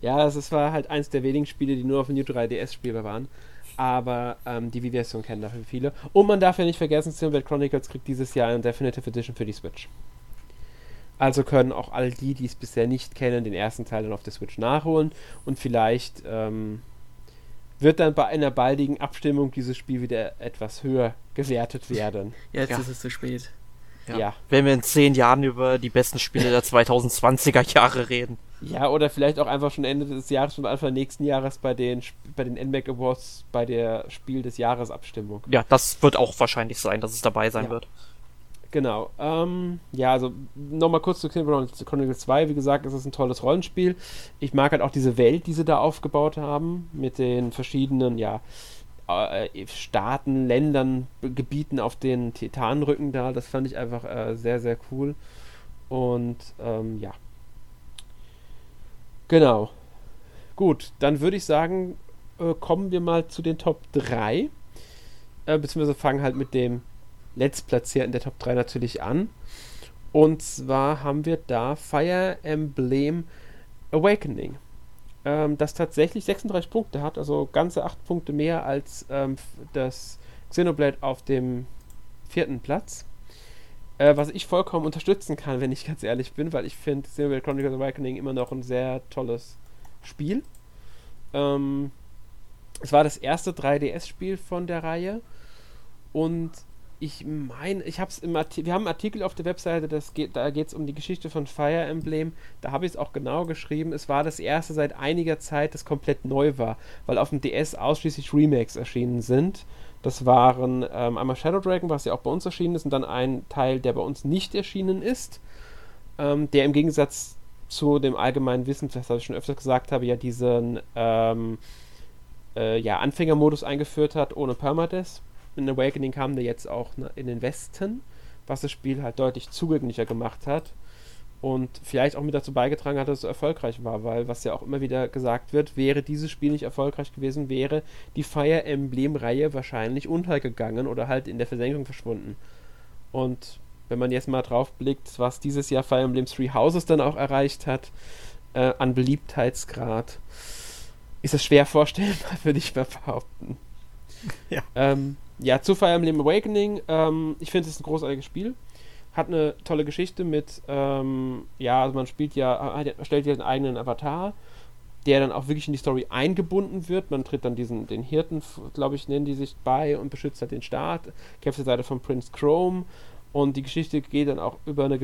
ja, es war halt eins der wenigen Spiele, die nur auf dem New 3DS spielbar waren. Aber ähm, die Wii-Version kennen dafür viele. Und man darf ja nicht vergessen, Xenoblade Chronicles kriegt dieses Jahr eine Definitive Edition für die Switch. Also können auch all die, die es bisher nicht kennen, den ersten Teil dann auf der Switch nachholen. Und vielleicht ähm, wird dann bei einer baldigen Abstimmung dieses Spiel wieder etwas höher gewertet werden. Jetzt ja. ist es zu spät. Ja. ja. Wenn wir in zehn Jahren über die besten Spiele der 2020er Jahre reden. Ja, oder vielleicht auch einfach schon Ende des Jahres und Anfang nächsten Jahres bei den, bei den NMAC Awards bei der Spiel des Jahres Abstimmung. Ja, das wird auch wahrscheinlich sein, dass es dabei sein ja. wird. Genau. Ähm, ja, also nochmal kurz zu Xenoblade Chronicles 2. Wie gesagt, es ist ein tolles Rollenspiel. Ich mag halt auch diese Welt, die sie da aufgebaut haben, mit den verschiedenen, ja, äh, Staaten, Ländern, Gebieten auf den Titanrücken da. Das fand ich einfach äh, sehr, sehr cool. Und ähm, ja, Genau. Gut, dann würde ich sagen, äh, kommen wir mal zu den Top 3. Äh, beziehungsweise fangen halt mit dem letztplatzierten der Top 3 natürlich an. Und zwar haben wir da Fire Emblem Awakening. Ähm, das tatsächlich 36 Punkte hat, also ganze 8 Punkte mehr als ähm, das Xenoblade auf dem vierten Platz. Äh, was ich vollkommen unterstützen kann, wenn ich ganz ehrlich bin, weil ich finde Xenoblade Chronicles Awakening immer noch ein sehr tolles Spiel. Ähm, es war das erste 3DS-Spiel von der Reihe und ich meine, ich habe es im Artikel, wir haben einen Artikel auf der Webseite, das geht, da geht es um die Geschichte von Fire Emblem. Da habe ich es auch genau geschrieben. Es war das erste seit einiger Zeit, das komplett neu war, weil auf dem DS ausschließlich Remakes erschienen sind. Das waren ähm, einmal Shadow Dragon, was ja auch bei uns erschienen ist, und dann ein Teil, der bei uns nicht erschienen ist, ähm, der im Gegensatz zu dem allgemeinen Wissen, das ich schon öfters gesagt habe, ja diesen ähm, äh, ja, Anfängermodus eingeführt hat ohne Permadeath in Awakening kam der jetzt auch ne, in den Westen, was das Spiel halt deutlich zugänglicher gemacht hat und vielleicht auch mit dazu beigetragen hat, dass es so erfolgreich war, weil was ja auch immer wieder gesagt wird, wäre dieses Spiel nicht erfolgreich gewesen, wäre die Fire Emblem-Reihe wahrscheinlich untergegangen oder halt in der Versenkung verschwunden. Und wenn man jetzt mal drauf blickt, was dieses Jahr Fire Emblem Three Houses dann auch erreicht hat, äh, an Beliebtheitsgrad, ist es schwer vorstellbar, würde ich mal behaupten. Ja. Ähm, ja, zu Fire Emblem Awakening. Ähm, ich finde es ist ein großartiges Spiel. Hat eine tolle Geschichte mit, ähm, ja, also man spielt ja, stellt ja einen eigenen Avatar, der dann auch wirklich in die Story eingebunden wird. Man tritt dann diesen, den Hirten, glaube ich, nennen die sich bei und beschützt halt den Staat, kämpft zur Seite von Prince Chrome und die Geschichte geht dann auch über eine,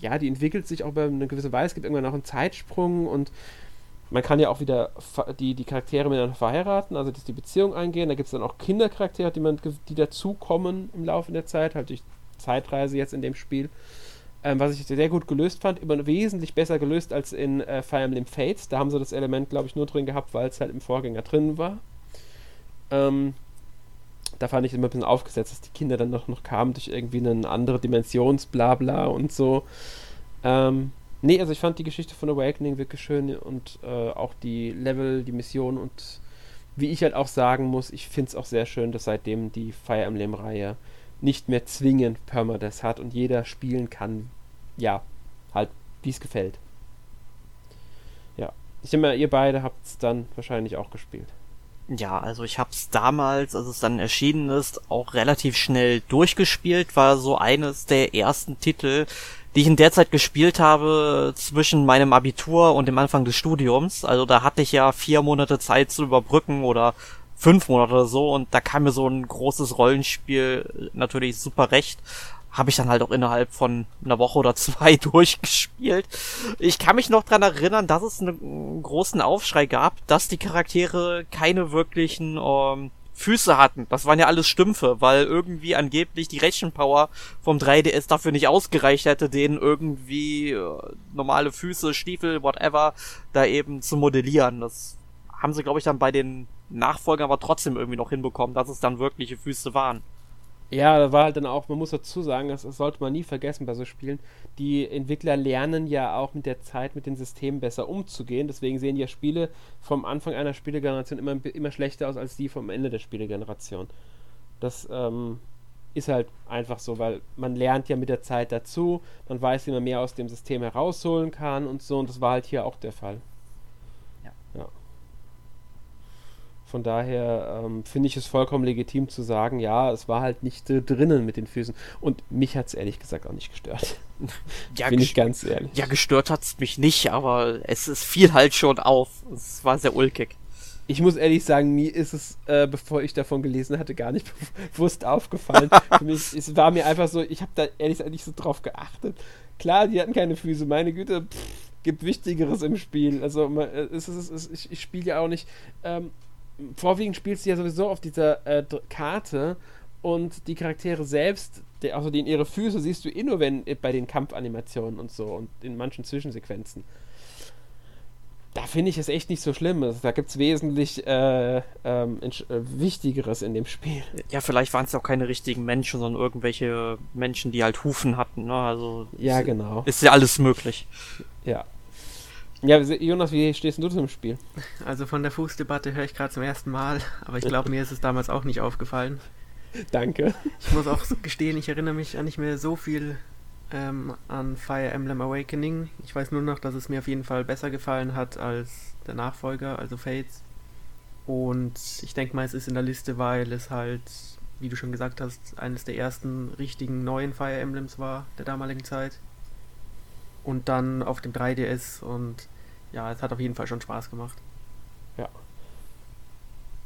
ja, die entwickelt sich auch über eine gewisse Weise. Es gibt irgendwann auch einen Zeitsprung und man kann ja auch wieder die, die Charaktere miteinander verheiraten, also dass die Beziehung eingehen. Da gibt es dann auch Kindercharaktere, die, man, die dazukommen im Laufe der Zeit, halt durch Zeitreise jetzt in dem Spiel. Ähm, was ich sehr gut gelöst fand, immer wesentlich besser gelöst als in äh, Fire Emblem Fates. Da haben sie das Element, glaube ich, nur drin gehabt, weil es halt im Vorgänger drin war. Ähm, da fand ich immer ein bisschen aufgesetzt, dass die Kinder dann noch, noch kamen durch irgendwie eine andere Dimensionsblabla und so. Ähm, Nee, also ich fand die Geschichte von Awakening wirklich schön und äh, auch die Level, die Mission und wie ich halt auch sagen muss, ich finde es auch sehr schön, dass seitdem die Fire Emblem-Reihe nicht mehr zwingend Permadeath hat und jeder spielen kann, ja, halt, wie es gefällt. Ja, ich denke mal, ihr beide habt es dann wahrscheinlich auch gespielt. Ja, also ich hab's damals, als es dann erschienen ist, auch relativ schnell durchgespielt, war so eines der ersten Titel, die ich in der Zeit gespielt habe zwischen meinem Abitur und dem Anfang des Studiums. Also da hatte ich ja vier Monate Zeit zu überbrücken oder fünf Monate oder so und da kam mir so ein großes Rollenspiel natürlich super recht. Habe ich dann halt auch innerhalb von einer Woche oder zwei durchgespielt. Ich kann mich noch dran erinnern, dass es einen großen Aufschrei gab, dass die Charaktere keine wirklichen ähm, Füße hatten. Das waren ja alles Stümpfe, weil irgendwie angeblich die Rechenpower vom 3DS dafür nicht ausgereicht hätte, denen irgendwie äh, normale Füße, Stiefel, whatever, da eben zu modellieren. Das haben sie, glaube ich, dann bei den Nachfolgern aber trotzdem irgendwie noch hinbekommen, dass es dann wirkliche Füße waren. Ja, da war halt dann auch, man muss dazu sagen, das, das, sollte man nie vergessen bei so Spielen, die Entwickler lernen ja auch mit der Zeit mit den Systemen besser umzugehen. Deswegen sehen ja Spiele vom Anfang einer Spielegeneration immer, immer schlechter aus als die vom Ende der Spielegeneration. Das ähm, ist halt einfach so, weil man lernt ja mit der Zeit dazu, man weiß, wie man mehr aus dem System herausholen kann und so, und das war halt hier auch der Fall. Von daher ähm, finde ich es vollkommen legitim zu sagen, ja, es war halt nicht äh, drinnen mit den Füßen. Und mich hat es ehrlich gesagt auch nicht gestört. ja, Bin ich ganz ehrlich. Ja, gestört hat es mich nicht, aber es, es fiel halt schon auf. Es war sehr ulkig. Ich muss ehrlich sagen, mir ist es, äh, bevor ich davon gelesen hatte, gar nicht bewusst aufgefallen. Für mich, es war mir einfach so, ich habe da ehrlich gesagt nicht so drauf geachtet. Klar, die hatten keine Füße, meine Güte, pff, gibt Wichtigeres im Spiel. Also äh, es ist, es ist, ich, ich spiele ja auch nicht ähm, vorwiegend spielst du ja sowieso auf dieser äh, Karte und die Charaktere selbst, der, also den ihre Füße siehst du eh nur wenn, äh, bei den Kampfanimationen und so und in manchen Zwischensequenzen. Da finde ich es echt nicht so schlimm. Also, da gibt es wesentlich äh, ähm, äh, Wichtigeres in dem Spiel. Ja, vielleicht waren es auch keine richtigen Menschen, sondern irgendwelche Menschen, die halt Hufen hatten. Ne? Also ja, genau. Ist ja alles möglich. Ja. Ja, Jonas, wie stehst du zum Spiel? Also von der Fußdebatte höre ich gerade zum ersten Mal, aber ich glaube, mir ist es damals auch nicht aufgefallen. Danke. Ich muss auch gestehen, ich erinnere mich an nicht mehr so viel ähm, an Fire Emblem Awakening. Ich weiß nur noch, dass es mir auf jeden Fall besser gefallen hat als der Nachfolger, also Fates. Und ich denke mal, es ist in der Liste, weil es halt, wie du schon gesagt hast, eines der ersten richtigen neuen Fire Emblems war der damaligen Zeit. Und dann auf dem 3DS und ja, es hat auf jeden Fall schon Spaß gemacht. Ja.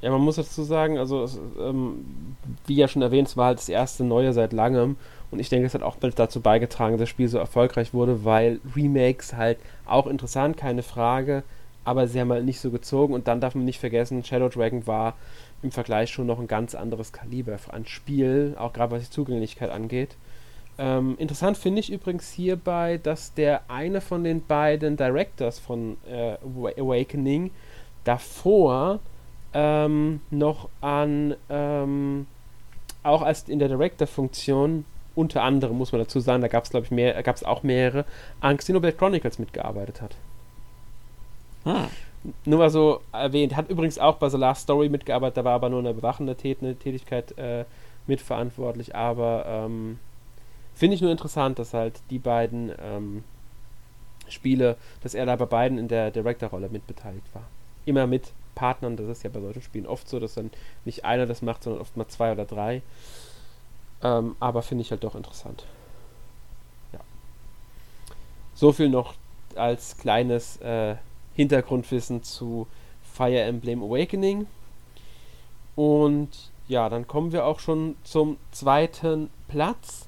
Ja, man muss dazu sagen, also es, ähm, wie ja schon erwähnt, es war halt das erste Neue seit langem und ich denke, es hat auch dazu beigetragen, dass das Spiel so erfolgreich wurde, weil Remakes halt auch interessant, keine Frage, aber sie haben halt nicht so gezogen und dann darf man nicht vergessen, Shadow Dragon war im Vergleich schon noch ein ganz anderes Kaliber an Spiel, auch gerade was die Zugänglichkeit angeht. Ähm, interessant finde ich übrigens hierbei, dass der eine von den beiden Directors von äh, Awakening davor ähm, noch an, ähm, auch als in der Director-Funktion, unter anderem muss man dazu sagen, da gab es glaube ich mehr, gab es auch mehrere, an Xenoblade Chronicles mitgearbeitet hat. Hm. Nur mal so erwähnt, hat übrigens auch bei The Last Story mitgearbeitet, da war aber nur eine bewachende Tät Tätigkeit äh, mitverantwortlich, aber ähm, finde ich nur interessant, dass halt die beiden ähm, Spiele, dass er da bei beiden in der Director-Rolle mitbeteiligt war. Immer mit Partnern, das ist ja bei solchen Spielen oft so, dass dann nicht einer das macht, sondern oft mal zwei oder drei. Ähm, aber finde ich halt doch interessant. Ja. So viel noch als kleines äh, Hintergrundwissen zu Fire Emblem Awakening. Und ja, dann kommen wir auch schon zum zweiten Platz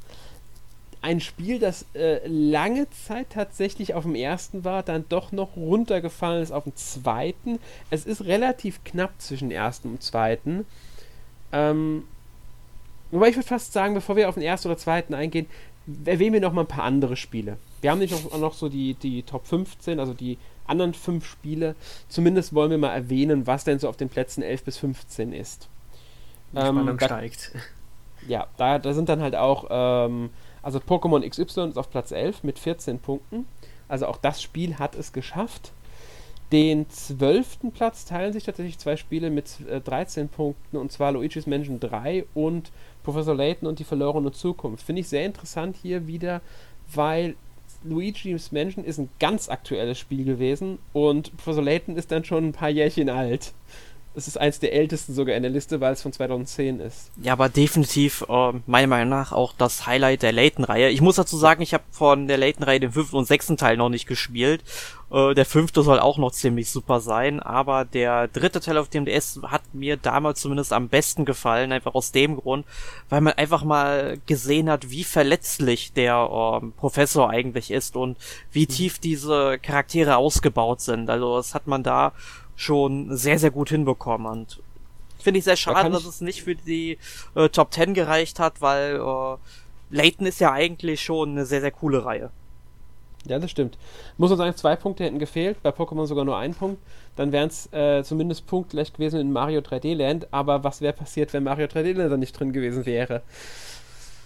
ein Spiel, das äh, lange Zeit tatsächlich auf dem ersten war, dann doch noch runtergefallen ist auf den zweiten. Es ist relativ knapp zwischen ersten und zweiten. Ähm, wobei ich würde fast sagen, bevor wir auf den ersten oder zweiten eingehen, erwähnen wir noch mal ein paar andere Spiele. Wir haben nicht noch, noch so die, die Top 15, also die anderen fünf Spiele. Zumindest wollen wir mal erwähnen, was denn so auf den Plätzen 11 bis 15 ist. Die Spannung ähm, da, steigt. Ja, da, da sind dann halt auch ähm, also Pokémon XY ist auf Platz 11 mit 14 Punkten. Also auch das Spiel hat es geschafft. Den zwölften Platz teilen sich tatsächlich zwei Spiele mit äh, 13 Punkten, und zwar Luigi's Mansion 3 und Professor Layton und die verlorene Zukunft. Finde ich sehr interessant hier wieder, weil Luigi's Mansion ist ein ganz aktuelles Spiel gewesen und Professor Layton ist dann schon ein paar Jährchen alt es ist eins der ältesten sogar in der Liste, weil es von 2010 ist. Ja, aber definitiv äh, meiner Meinung nach auch das Highlight der Layton-Reihe. Ich muss dazu sagen, ich habe von der Layton-Reihe den fünften und sechsten Teil noch nicht gespielt. Äh, der fünfte soll auch noch ziemlich super sein, aber der dritte Teil auf dem DS hat mir damals zumindest am besten gefallen, einfach aus dem Grund, weil man einfach mal gesehen hat, wie verletzlich der äh, Professor eigentlich ist und wie mhm. tief diese Charaktere ausgebaut sind. Also das hat man da schon sehr, sehr gut hinbekommen. Und finde ich sehr schade, da dass es nicht für die äh, Top 10 gereicht hat, weil äh, Layton ist ja eigentlich schon eine sehr, sehr coole Reihe. Ja, das stimmt. Muss man sagen, zwei Punkte hätten gefehlt, bei Pokémon sogar nur ein Punkt. Dann wären es äh, zumindest punktgleich gewesen in Mario 3D Land. Aber was wäre passiert, wenn Mario 3D Land da nicht drin gewesen wäre?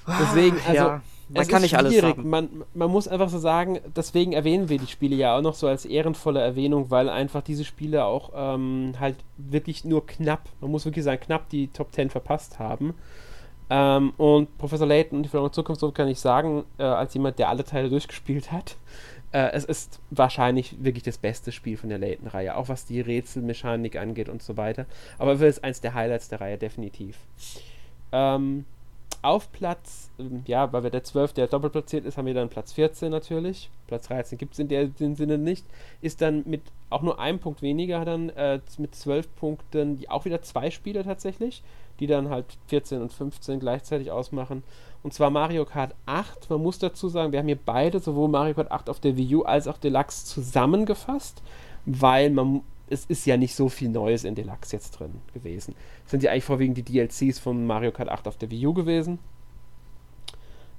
Deswegen, also, ja. Man kann nicht alles haben. Man, man muss einfach so sagen, deswegen erwähnen wir die Spiele ja auch noch so als ehrenvolle Erwähnung, weil einfach diese Spiele auch ähm, halt wirklich nur knapp, man muss wirklich sagen, knapp die Top 10 verpasst haben. Ähm, und Professor Layton und die verlorene Zukunft, so kann ich sagen, äh, als jemand, der alle Teile durchgespielt hat, äh, es ist wahrscheinlich wirklich das beste Spiel von der Layton-Reihe, auch was die Rätselmechanik angeht und so weiter. Aber es ist eins der Highlights der Reihe, definitiv. Ähm, auf Platz, ähm, ja, weil wir der 12, der doppelt platziert ist, haben wir dann Platz 14 natürlich. Platz 13 gibt es in dem Sinne nicht. Ist dann mit auch nur einem Punkt weniger, dann äh, mit 12 Punkten, die auch wieder zwei Spiele tatsächlich, die dann halt 14 und 15 gleichzeitig ausmachen. Und zwar Mario Kart 8. Man muss dazu sagen, wir haben hier beide, sowohl Mario Kart 8 auf der Wii U als auch Deluxe zusammengefasst, weil man es ist ja nicht so viel Neues in Deluxe jetzt drin gewesen. Es sind ja eigentlich vorwiegend die DLCs von Mario Kart 8 auf der Wii U gewesen.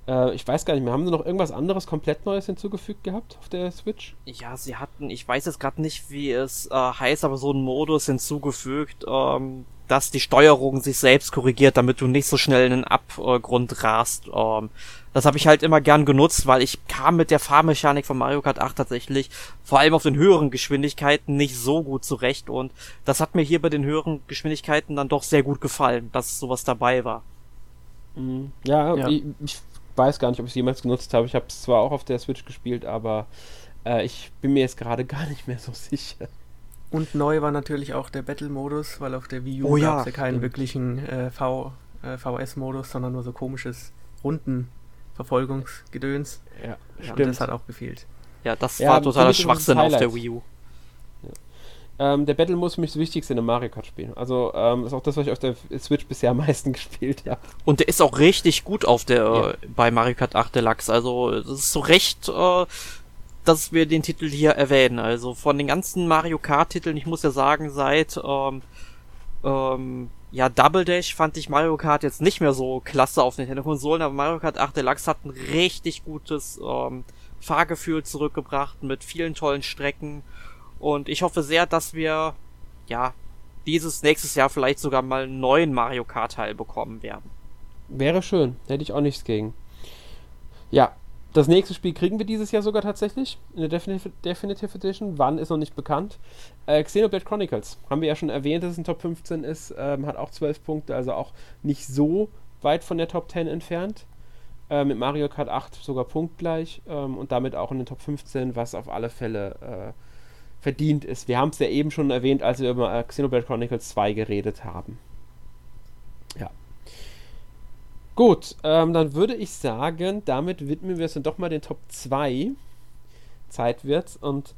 Äh, ich weiß gar nicht mehr, haben sie noch irgendwas anderes komplett Neues hinzugefügt gehabt auf der Switch? Ja, sie hatten, ich weiß jetzt gerade nicht, wie es äh, heißt, aber so einen Modus hinzugefügt, ähm, dass die Steuerung sich selbst korrigiert, damit du nicht so schnell in den Abgrund rast. Ähm, das habe ich halt immer gern genutzt, weil ich kam mit der Fahrmechanik von Mario Kart 8 tatsächlich vor allem auf den höheren Geschwindigkeiten nicht so gut zurecht und das hat mir hier bei den höheren Geschwindigkeiten dann doch sehr gut gefallen, dass sowas dabei war. Mhm. Ja, ja. Ich, ich, weiß gar nicht, ob ich es jemals genutzt habe. Ich habe es zwar auch auf der Switch gespielt, aber äh, ich bin mir jetzt gerade gar nicht mehr so sicher. Und neu war natürlich auch der Battle-Modus, weil auf der Wii U oh, gab es ja, keinen wirklichen äh, v, äh, VS-Modus, sondern nur so komisches Rundenverfolgungsgedöns. Ja, ja stimmt. Und das hat auch gefehlt. Ja, das ja, war totaler Schwachsinn auf der Wii U. Ja. Ähm, der Battle muss für mich das Wichtigste in einem Mario Kart spielen. Also ähm, ist auch das, was ich auf der Switch bisher am meisten gespielt habe. Und der ist auch richtig gut auf der ja. bei Mario Kart 8 Deluxe. Also das ist so recht, äh, dass wir den Titel hier erwähnen. Also von den ganzen Mario Kart Titeln, ich muss ja sagen, seit ähm, ähm, ja, Double Dash fand ich Mario Kart jetzt nicht mehr so klasse auf Nintendo Konsolen, aber Mario Kart 8 Deluxe hat ein richtig gutes ähm, Fahrgefühl zurückgebracht mit vielen tollen Strecken und ich hoffe sehr, dass wir ja dieses nächstes Jahr vielleicht sogar mal einen neuen Mario Kart Teil bekommen werden. Wäre schön, hätte ich auch nichts gegen. Ja, das nächste Spiel kriegen wir dieses Jahr sogar tatsächlich in der Definitive, Definitive Edition. Wann ist noch nicht bekannt. Äh, Xenoblade Chronicles haben wir ja schon erwähnt, dass es ein Top 15 ist. Ähm, hat auch 12 Punkte, also auch nicht so weit von der Top 10 entfernt. Äh, mit Mario Kart 8 sogar punktgleich ähm, und damit auch in den Top 15, was auf alle Fälle äh, verdient ist. Wir haben es ja eben schon erwähnt, als wir über Xenoblade Chronicles 2 geredet haben. Ja. Gut, ähm, dann würde ich sagen, damit widmen wir es dann doch mal den Top 2. Zeit wird's. Und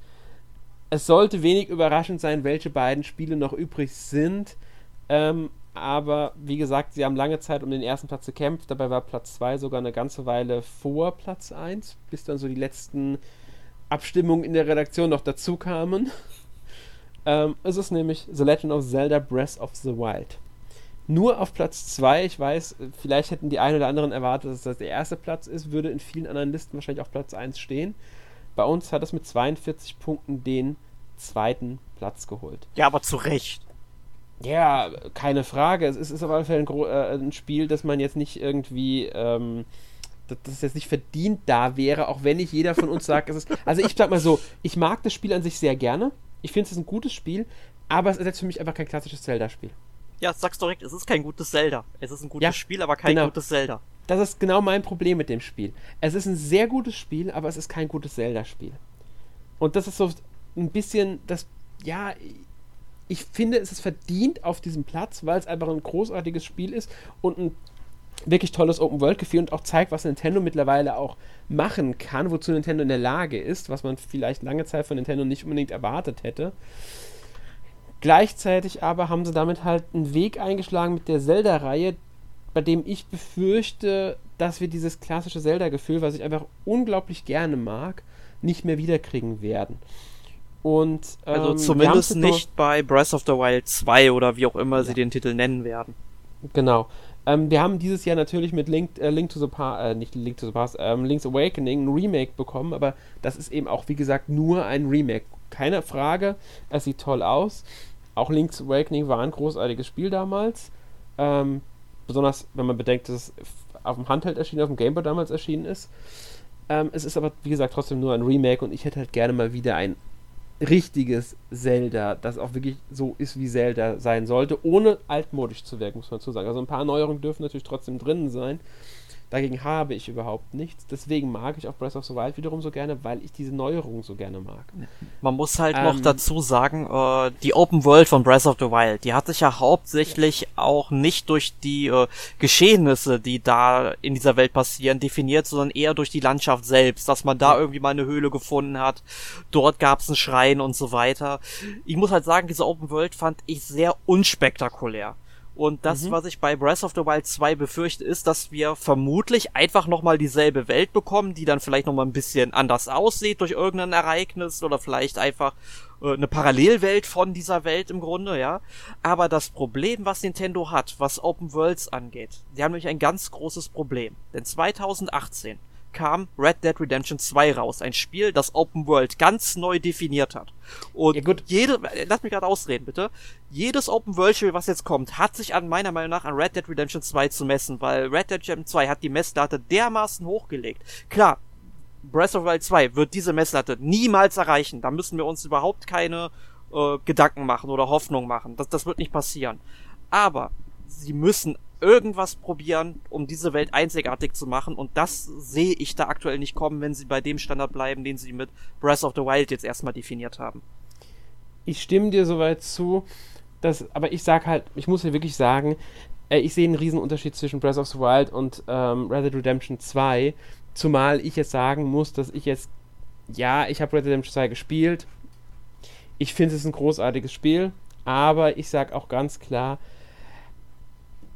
es sollte wenig überraschend sein, welche beiden Spiele noch übrig sind. Ähm, aber wie gesagt, sie haben lange Zeit um den ersten Platz gekämpft. Dabei war Platz 2 sogar eine ganze Weile vor Platz 1, bis dann so die letzten Abstimmungen in der Redaktion noch dazu kamen. ähm, es ist nämlich The Legend of Zelda Breath of the Wild nur auf Platz 2. Ich weiß, vielleicht hätten die einen oder anderen erwartet, dass das der erste Platz ist, würde in vielen anderen Listen wahrscheinlich auf Platz 1 stehen. Bei uns hat es mit 42 Punkten den zweiten Platz geholt. Ja, aber zu Recht. Ja, keine Frage. Es ist, ist auf jeden Fall ein, äh, ein, Spiel, das man jetzt nicht irgendwie, ähm, das, das jetzt nicht verdient da wäre, auch wenn nicht jeder von uns sagt, es ist. Also ich sag mal so, ich mag das Spiel an sich sehr gerne. Ich finde es ist ein gutes Spiel, aber es ist jetzt für mich einfach kein klassisches Zelda-Spiel. Ja, sag's direkt, es ist kein gutes Zelda. Es ist ein gutes ja, Spiel, aber kein genau. gutes Zelda. Das ist genau mein Problem mit dem Spiel. Es ist ein sehr gutes Spiel, aber es ist kein gutes Zelda-Spiel. Und das ist so ein bisschen das, ja, ich finde, es ist verdient auf diesem Platz, weil es einfach ein großartiges Spiel ist und ein wirklich tolles Open-World-Gefühl und auch zeigt, was Nintendo mittlerweile auch machen kann, wozu Nintendo in der Lage ist, was man vielleicht lange Zeit von Nintendo nicht unbedingt erwartet hätte. Gleichzeitig aber haben sie damit halt einen Weg eingeschlagen mit der Zelda-Reihe, bei dem ich befürchte, dass wir dieses klassische Zelda-Gefühl, was ich einfach unglaublich gerne mag, nicht mehr wiederkriegen werden. Und, also ähm, also zumindest nicht bei Breath of the Wild 2 oder wie auch immer ja. sie den Titel nennen werden. Genau. Ähm, wir haben dieses Jahr natürlich mit Link, äh, Link to the Past, äh, nicht Link to the Past, ähm, Link's Awakening ein Remake bekommen, aber das ist eben auch, wie gesagt, nur ein Remake. Keine Frage, es sieht toll aus. Auch Link's Awakening war ein großartiges Spiel damals. Ähm, besonders wenn man bedenkt, dass es auf dem Handheld erschienen, auf dem Gameboy damals erschienen ist. Ähm, es ist aber, wie gesagt, trotzdem nur ein Remake und ich hätte halt gerne mal wieder ein richtiges Zelda, das auch wirklich so ist, wie Zelda sein sollte, ohne altmodisch zu wirken, muss man dazu sagen. Also ein paar Neuerungen dürfen natürlich trotzdem drinnen sein. Dagegen habe ich überhaupt nichts. Deswegen mag ich auch Breath of the Wild wiederum so gerne, weil ich diese Neuerungen so gerne mag. Man muss halt ähm, noch dazu sagen, äh, die Open World von Breath of the Wild, die hat sich ja hauptsächlich auch nicht durch die äh, Geschehnisse, die da in dieser Welt passieren, definiert, sondern eher durch die Landschaft selbst, dass man da irgendwie mal eine Höhle gefunden hat, dort gab es einen Schrein und so weiter. Ich muss halt sagen, diese Open World fand ich sehr unspektakulär. Und das, mhm. was ich bei Breath of the Wild 2 befürchte, ist, dass wir vermutlich einfach nochmal dieselbe Welt bekommen, die dann vielleicht nochmal ein bisschen anders aussieht durch irgendein Ereignis oder vielleicht einfach äh, eine Parallelwelt von dieser Welt im Grunde, ja. Aber das Problem, was Nintendo hat, was Open Worlds angeht, die haben nämlich ein ganz großes Problem. Denn 2018 kam Red Dead Redemption 2 raus. Ein Spiel, das Open World ganz neu definiert hat. Und ja, gut. jede, lass mich gerade ausreden, bitte. Jedes Open World Spiel, was jetzt kommt, hat sich an meiner Meinung nach an Red Dead Redemption 2 zu messen, weil Red Dead Redemption 2 hat die Messlatte dermaßen hochgelegt. Klar, Breath of the Wild 2 wird diese Messlatte niemals erreichen. Da müssen wir uns überhaupt keine äh, Gedanken machen oder Hoffnung machen. Das, das wird nicht passieren. Aber sie müssen irgendwas probieren, um diese Welt einzigartig zu machen. Und das sehe ich da aktuell nicht kommen, wenn sie bei dem Standard bleiben, den sie mit Breath of the Wild jetzt erstmal definiert haben. Ich stimme dir soweit zu, dass, aber ich sag halt, ich muss hier wirklich sagen, äh, ich sehe einen riesen Unterschied zwischen Breath of the Wild und ähm, Red Dead Redemption 2. Zumal ich jetzt sagen muss, dass ich jetzt, ja, ich habe Red Dead Redemption 2 gespielt. Ich finde es ein großartiges Spiel, aber ich sage auch ganz klar,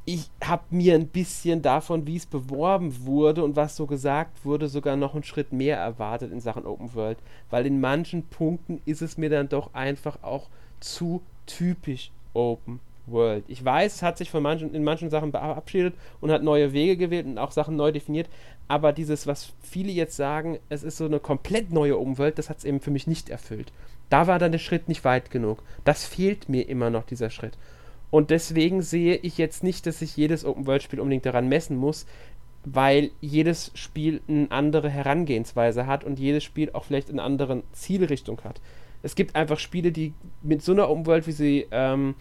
ich habe mir ein bisschen davon, wie es beworben wurde und was so gesagt wurde, sogar noch einen Schritt mehr erwartet in Sachen Open World. Weil in manchen Punkten ist es mir dann doch einfach auch zu typisch Open World. Ich weiß, es hat sich von manchen, in manchen Sachen verabschiedet und hat neue Wege gewählt und auch Sachen neu definiert. Aber dieses, was viele jetzt sagen, es ist so eine komplett neue Open World, das hat es eben für mich nicht erfüllt. Da war dann der Schritt nicht weit genug. Das fehlt mir immer noch, dieser Schritt. Und deswegen sehe ich jetzt nicht, dass sich jedes Open-World-Spiel unbedingt daran messen muss, weil jedes Spiel eine andere Herangehensweise hat und jedes Spiel auch vielleicht eine andere Zielrichtung hat. Es gibt einfach Spiele, die mit so einer Open World, wie sie ähm,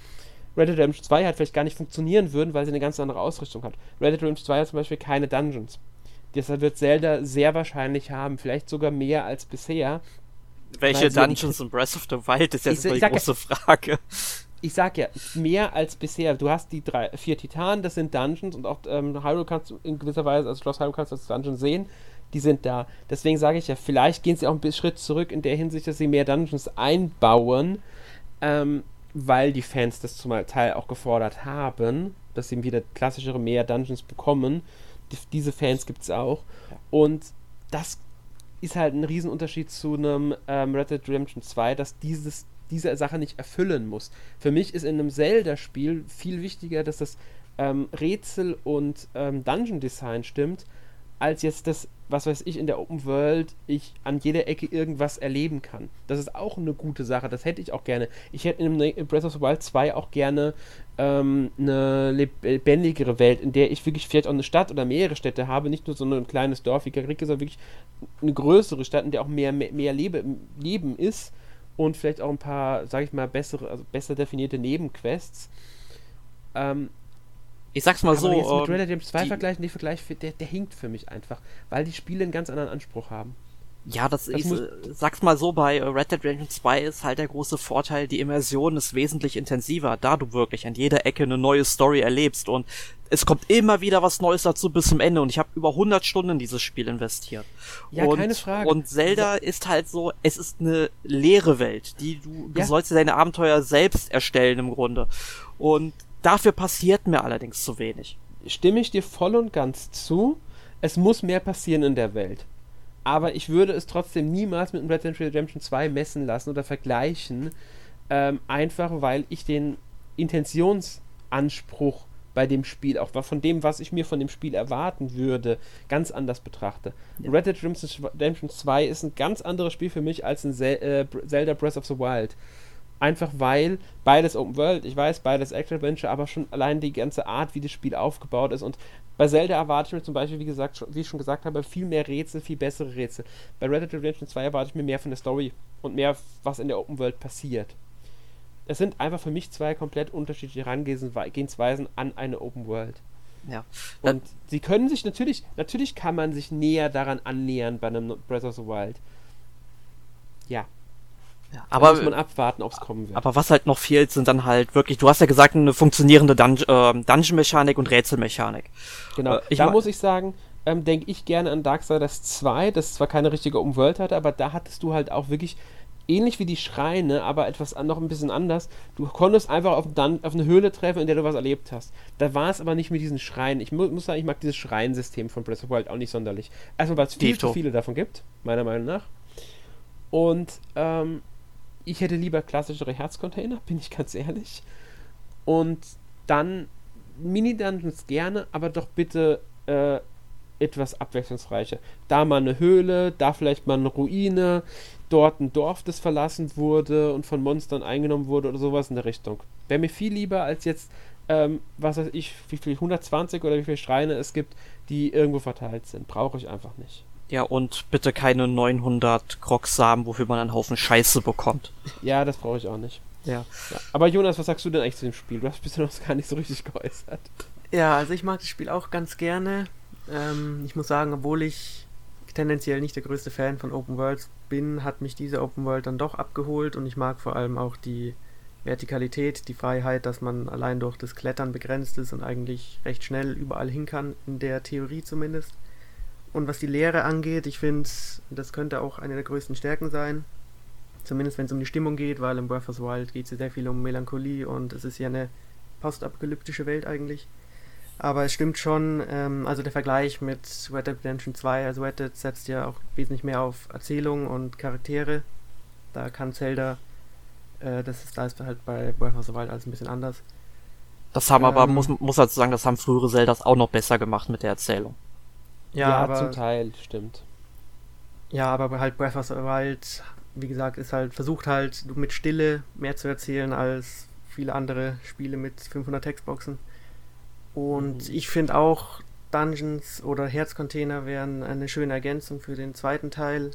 Red Dead Redemption 2 hat, vielleicht gar nicht funktionieren würden, weil sie eine ganz andere Ausrichtung hat. Red Dead Redemption 2 hat zum Beispiel keine Dungeons. Deshalb wird Zelda sehr wahrscheinlich haben, vielleicht sogar mehr als bisher. Welche Dungeons in Breath of the Wild ist jetzt ich, die große Frage ich sag ja, mehr als bisher. Du hast die drei, vier Titanen, das sind Dungeons und auch ähm, Hyrule kannst du in gewisser Weise, also Schloss Hyrule kannst du als Dungeon sehen. Die sind da. Deswegen sage ich ja, vielleicht gehen sie auch einen Schritt zurück in der Hinsicht, dass sie mehr Dungeons einbauen, ähm, weil die Fans das zum Teil auch gefordert haben, dass sie wieder klassischere mehr Dungeons bekommen. Die, diese Fans gibt es auch. Und das ist halt ein Riesenunterschied zu einem ähm, Red Dead Redemption 2, dass dieses diese Sache nicht erfüllen muss. Für mich ist in einem Zelda-Spiel viel wichtiger, dass das ähm, Rätsel und ähm, Dungeon-Design stimmt, als jetzt das, was weiß ich, in der Open World ich an jeder Ecke irgendwas erleben kann. Das ist auch eine gute Sache, das hätte ich auch gerne. Ich hätte in Breath of the Wild 2 auch gerne ähm, eine lebendigere Welt, in der ich wirklich vielleicht auch eine Stadt oder mehrere Städte habe, nicht nur so ein kleines Dorf wie Garrike, sondern wirklich eine größere Stadt, in der auch mehr, mehr, mehr Lebe, Leben ist und vielleicht auch ein paar, sag ich mal, bessere, also besser definierte Nebenquests. Ähm, ich sag's mal so. Jetzt mit Red Dead 2 vergleichen, der Vergleich, der, der hinkt für mich einfach, weil die Spiele einen ganz anderen Anspruch haben. Ja, das, das ich äh, sag's mal so, bei Red Dead Redemption 2 ist halt der große Vorteil, die Immersion ist wesentlich intensiver, da du wirklich an jeder Ecke eine neue Story erlebst und es kommt immer wieder was Neues dazu bis zum Ende und ich habe über 100 Stunden in dieses Spiel investiert. Ja, und, keine Frage. Und Zelda so. ist halt so, es ist eine leere Welt, die du, du ja. sollst deine Abenteuer selbst erstellen im Grunde. Und dafür passiert mir allerdings zu wenig. Stimme ich dir voll und ganz zu. Es muss mehr passieren in der Welt aber ich würde es trotzdem niemals mit Red Dead Redemption 2 messen lassen oder vergleichen, ähm, einfach weil ich den Intentionsanspruch bei dem Spiel, auch von dem, was ich mir von dem Spiel erwarten würde, ganz anders betrachte. Ja. Red Dead Redemption 2 ist ein ganz anderes Spiel für mich als ein äh, Zelda Breath of the Wild. Einfach weil beides Open World, ich weiß, beides Action Adventure, aber schon allein die ganze Art, wie das Spiel aufgebaut ist. Und bei Zelda erwarte ich mir zum Beispiel, wie gesagt, wie ich schon gesagt habe, viel mehr Rätsel, viel bessere Rätsel. Bei Red Dead Redemption 2 erwarte ich mir mehr von der Story und mehr, was in der Open World passiert. Es sind einfach für mich zwei komplett unterschiedliche Herangehensweisen an eine Open World. Ja. Und sie können sich natürlich, natürlich kann man sich näher daran annähern bei einem Breath of the Wild. Ja, ja, aber muss man abwarten, ob es kommen wird. Aber was halt noch fehlt, sind dann halt wirklich, du hast ja gesagt, eine funktionierende Dun äh, Dungeon-Mechanik und Rätselmechanik. Genau, äh, da muss ich sagen, ähm, denke ich gerne an Darksiders 2, das zwar keine richtige Umwelt hatte, aber da hattest du halt auch wirklich ähnlich wie die Schreine, aber etwas noch ein bisschen anders. Du konntest einfach auf, auf, eine Höhle treffen, in der du was erlebt hast. Da war es aber nicht mit diesen Schreinen. Ich mu muss sagen, ich mag dieses Schreinsystem von Breath of the Wild auch nicht sonderlich. Erstmal, weil es viel zu viele davon gibt, meiner Meinung nach. Und ähm, ich hätte lieber klassischere Herzcontainer, bin ich ganz ehrlich. Und dann Mini-Dungeons gerne, aber doch bitte äh, etwas abwechslungsreicher. Da mal eine Höhle, da vielleicht mal eine Ruine, dort ein Dorf, das verlassen wurde und von Monstern eingenommen wurde oder sowas in der Richtung. Wäre mir viel lieber als jetzt, ähm, was weiß ich, wie viel 120 oder wie viele Schreine es gibt, die irgendwo verteilt sind. Brauche ich einfach nicht. Ja, und bitte keine 900 Krogsamen, wofür man einen Haufen Scheiße bekommt. Ja, das brauche ich auch nicht. Ja. ja. Aber Jonas, was sagst du denn eigentlich zu dem Spiel? Du hast bisher noch gar nicht so richtig geäußert. Ja, also ich mag das Spiel auch ganz gerne. Ähm, ich muss sagen, obwohl ich tendenziell nicht der größte Fan von Open Worlds bin, hat mich diese Open World dann doch abgeholt und ich mag vor allem auch die Vertikalität, die Freiheit, dass man allein durch das Klettern begrenzt ist und eigentlich recht schnell überall hin kann, in der Theorie zumindest. Und was die Lehre angeht, ich finde, das könnte auch eine der größten Stärken sein. Zumindest wenn es um die Stimmung geht, weil im Breath of the Wild geht es ja sehr viel um Melancholie und es ist ja eine postapokalyptische Welt eigentlich. Aber es stimmt schon, ähm, also der Vergleich mit Red Dead Redemption 2, also Red Dead setzt ja auch wesentlich mehr auf Erzählung und Charaktere. Da kann Zelda, äh, das ist, da ist halt bei Breath of the Wild alles ein bisschen anders. Das haben aber, ähm, muss, muss halt sagen, das haben frühere Zeldas auch noch besser gemacht mit der Erzählung. Ja, ja aber, zum Teil, stimmt. Ja, aber halt Breath of the Wild, wie gesagt, ist halt, versucht halt mit Stille mehr zu erzählen als viele andere Spiele mit 500 Textboxen. Und mhm. ich finde auch, Dungeons oder Herzcontainer wären eine schöne Ergänzung für den zweiten Teil.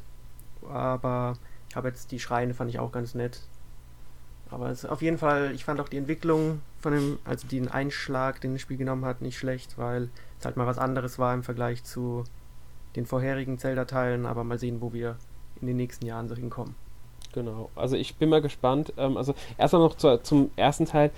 Aber ich habe jetzt die Schreine, fand ich auch ganz nett. Aber es, auf jeden Fall, ich fand auch die Entwicklung von dem, also den Einschlag, den das Spiel genommen hat, nicht schlecht, weil es halt mal was anderes war im Vergleich zu den vorherigen Zelda-Teilen. Aber mal sehen, wo wir in den nächsten Jahren so hinkommen. Genau, also ich bin mal gespannt. Ähm, also erstmal noch zu, zum ersten Teil.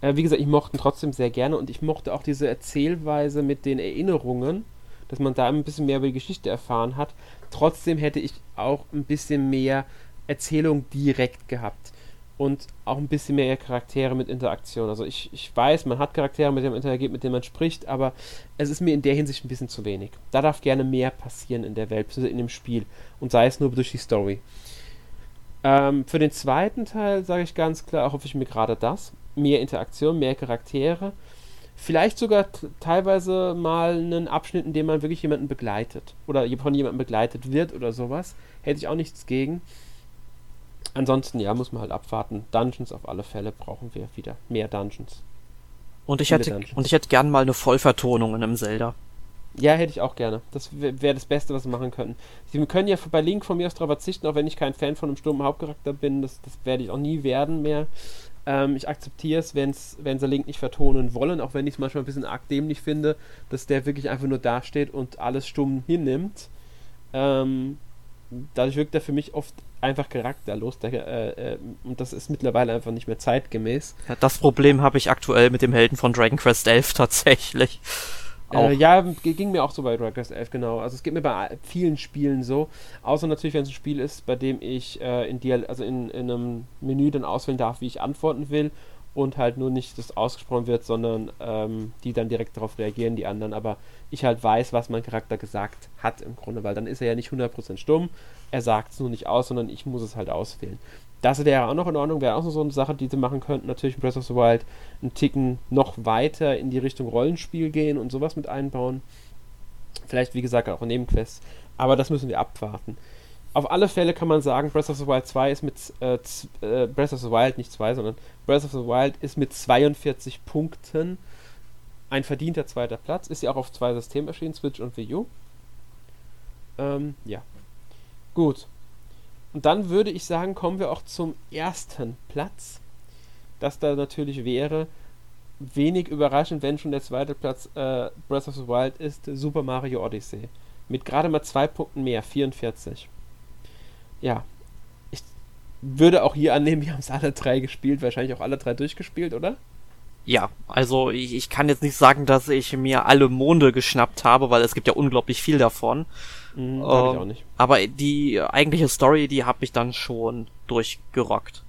Äh, wie gesagt, ich mochte ihn trotzdem sehr gerne und ich mochte auch diese Erzählweise mit den Erinnerungen, dass man da ein bisschen mehr über die Geschichte erfahren hat. Trotzdem hätte ich auch ein bisschen mehr Erzählung direkt gehabt und auch ein bisschen mehr Charaktere mit Interaktion. Also ich, ich weiß, man hat Charaktere, mit denen man interagiert, mit denen man spricht, aber es ist mir in der Hinsicht ein bisschen zu wenig. Da darf gerne mehr passieren in der Welt, in dem Spiel und sei es nur durch die Story. Ähm, für den zweiten Teil sage ich ganz klar, hoffe ich mir gerade das mehr Interaktion, mehr Charaktere. Vielleicht sogar teilweise mal einen Abschnitt, in dem man wirklich jemanden begleitet. Oder von jemandem begleitet wird oder sowas. Hätte ich auch nichts gegen. Ansonsten, ja, muss man halt abwarten. Dungeons auf alle Fälle brauchen wir wieder. Mehr Dungeons. Und ich, hätte, Dungeons. und ich hätte gern mal eine Vollvertonung in einem Zelda. Ja, hätte ich auch gerne. Das wäre das Beste, was wir machen könnten. Sie können ja bei Link von mir aus darauf verzichten, auch wenn ich kein Fan von einem stummen Hauptcharakter bin. Das, das werde ich auch nie werden mehr. Ähm, ich akzeptiere es, wenn's, wenn sie Link nicht vertonen wollen, auch wenn ich es manchmal ein bisschen arg dämlich finde, dass der wirklich einfach nur dasteht und alles stumm hinnimmt. Ähm, dadurch wirkt er für mich oft einfach charakterlos. Der, äh, äh, und das ist mittlerweile einfach nicht mehr zeitgemäß. Ja, das Problem habe ich aktuell mit dem Helden von Dragon Quest 11 tatsächlich. Äh, ja, ging mir auch so bei Dragon Quest 11, genau. Also es geht mir bei vielen Spielen so. Außer natürlich, wenn es ein Spiel ist, bei dem ich äh, in, Dial also in, in einem Menü dann auswählen darf, wie ich antworten will und halt nur nicht das ausgesprochen wird, sondern ähm, die dann direkt darauf reagieren, die anderen. Aber ich halt weiß, was mein Charakter gesagt hat im Grunde, weil dann ist er ja nicht 100% stumm. Er sagt es nur nicht aus, sondern ich muss es halt auswählen. Das wäre auch noch in Ordnung, wäre auch so eine Sache, die sie machen könnten. Natürlich in Breath of the Wild einen Ticken noch weiter in die Richtung Rollenspiel gehen und sowas mit einbauen. Vielleicht, wie gesagt, auch Nebenquests. Aber das müssen wir abwarten. Auf alle Fälle kann man sagen, Breath of the Wild 2 ist mit äh, äh, Breath of the Wild, nicht 2, sondern Breath of the Wild ist mit 42 Punkten ein verdienter zweiter Platz. Ist ja auch auf zwei Systemen erschienen, Switch und Wii U. Ähm, ja. Gut. Und dann würde ich sagen, kommen wir auch zum ersten Platz. Das da natürlich wäre, wenig überraschend, wenn schon der zweite Platz äh, Breath of the Wild ist, Super Mario Odyssey. Mit gerade mal zwei Punkten mehr, 44. Ja. Ich würde auch hier annehmen, wir haben es alle drei gespielt, wahrscheinlich auch alle drei durchgespielt, oder? Ja, also ich, ich kann jetzt nicht sagen, dass ich mir alle Monde geschnappt habe, weil es gibt ja unglaublich viel davon. Mhm, äh, ich auch nicht. Aber die eigentliche Story, die habe ich dann schon durchgerockt.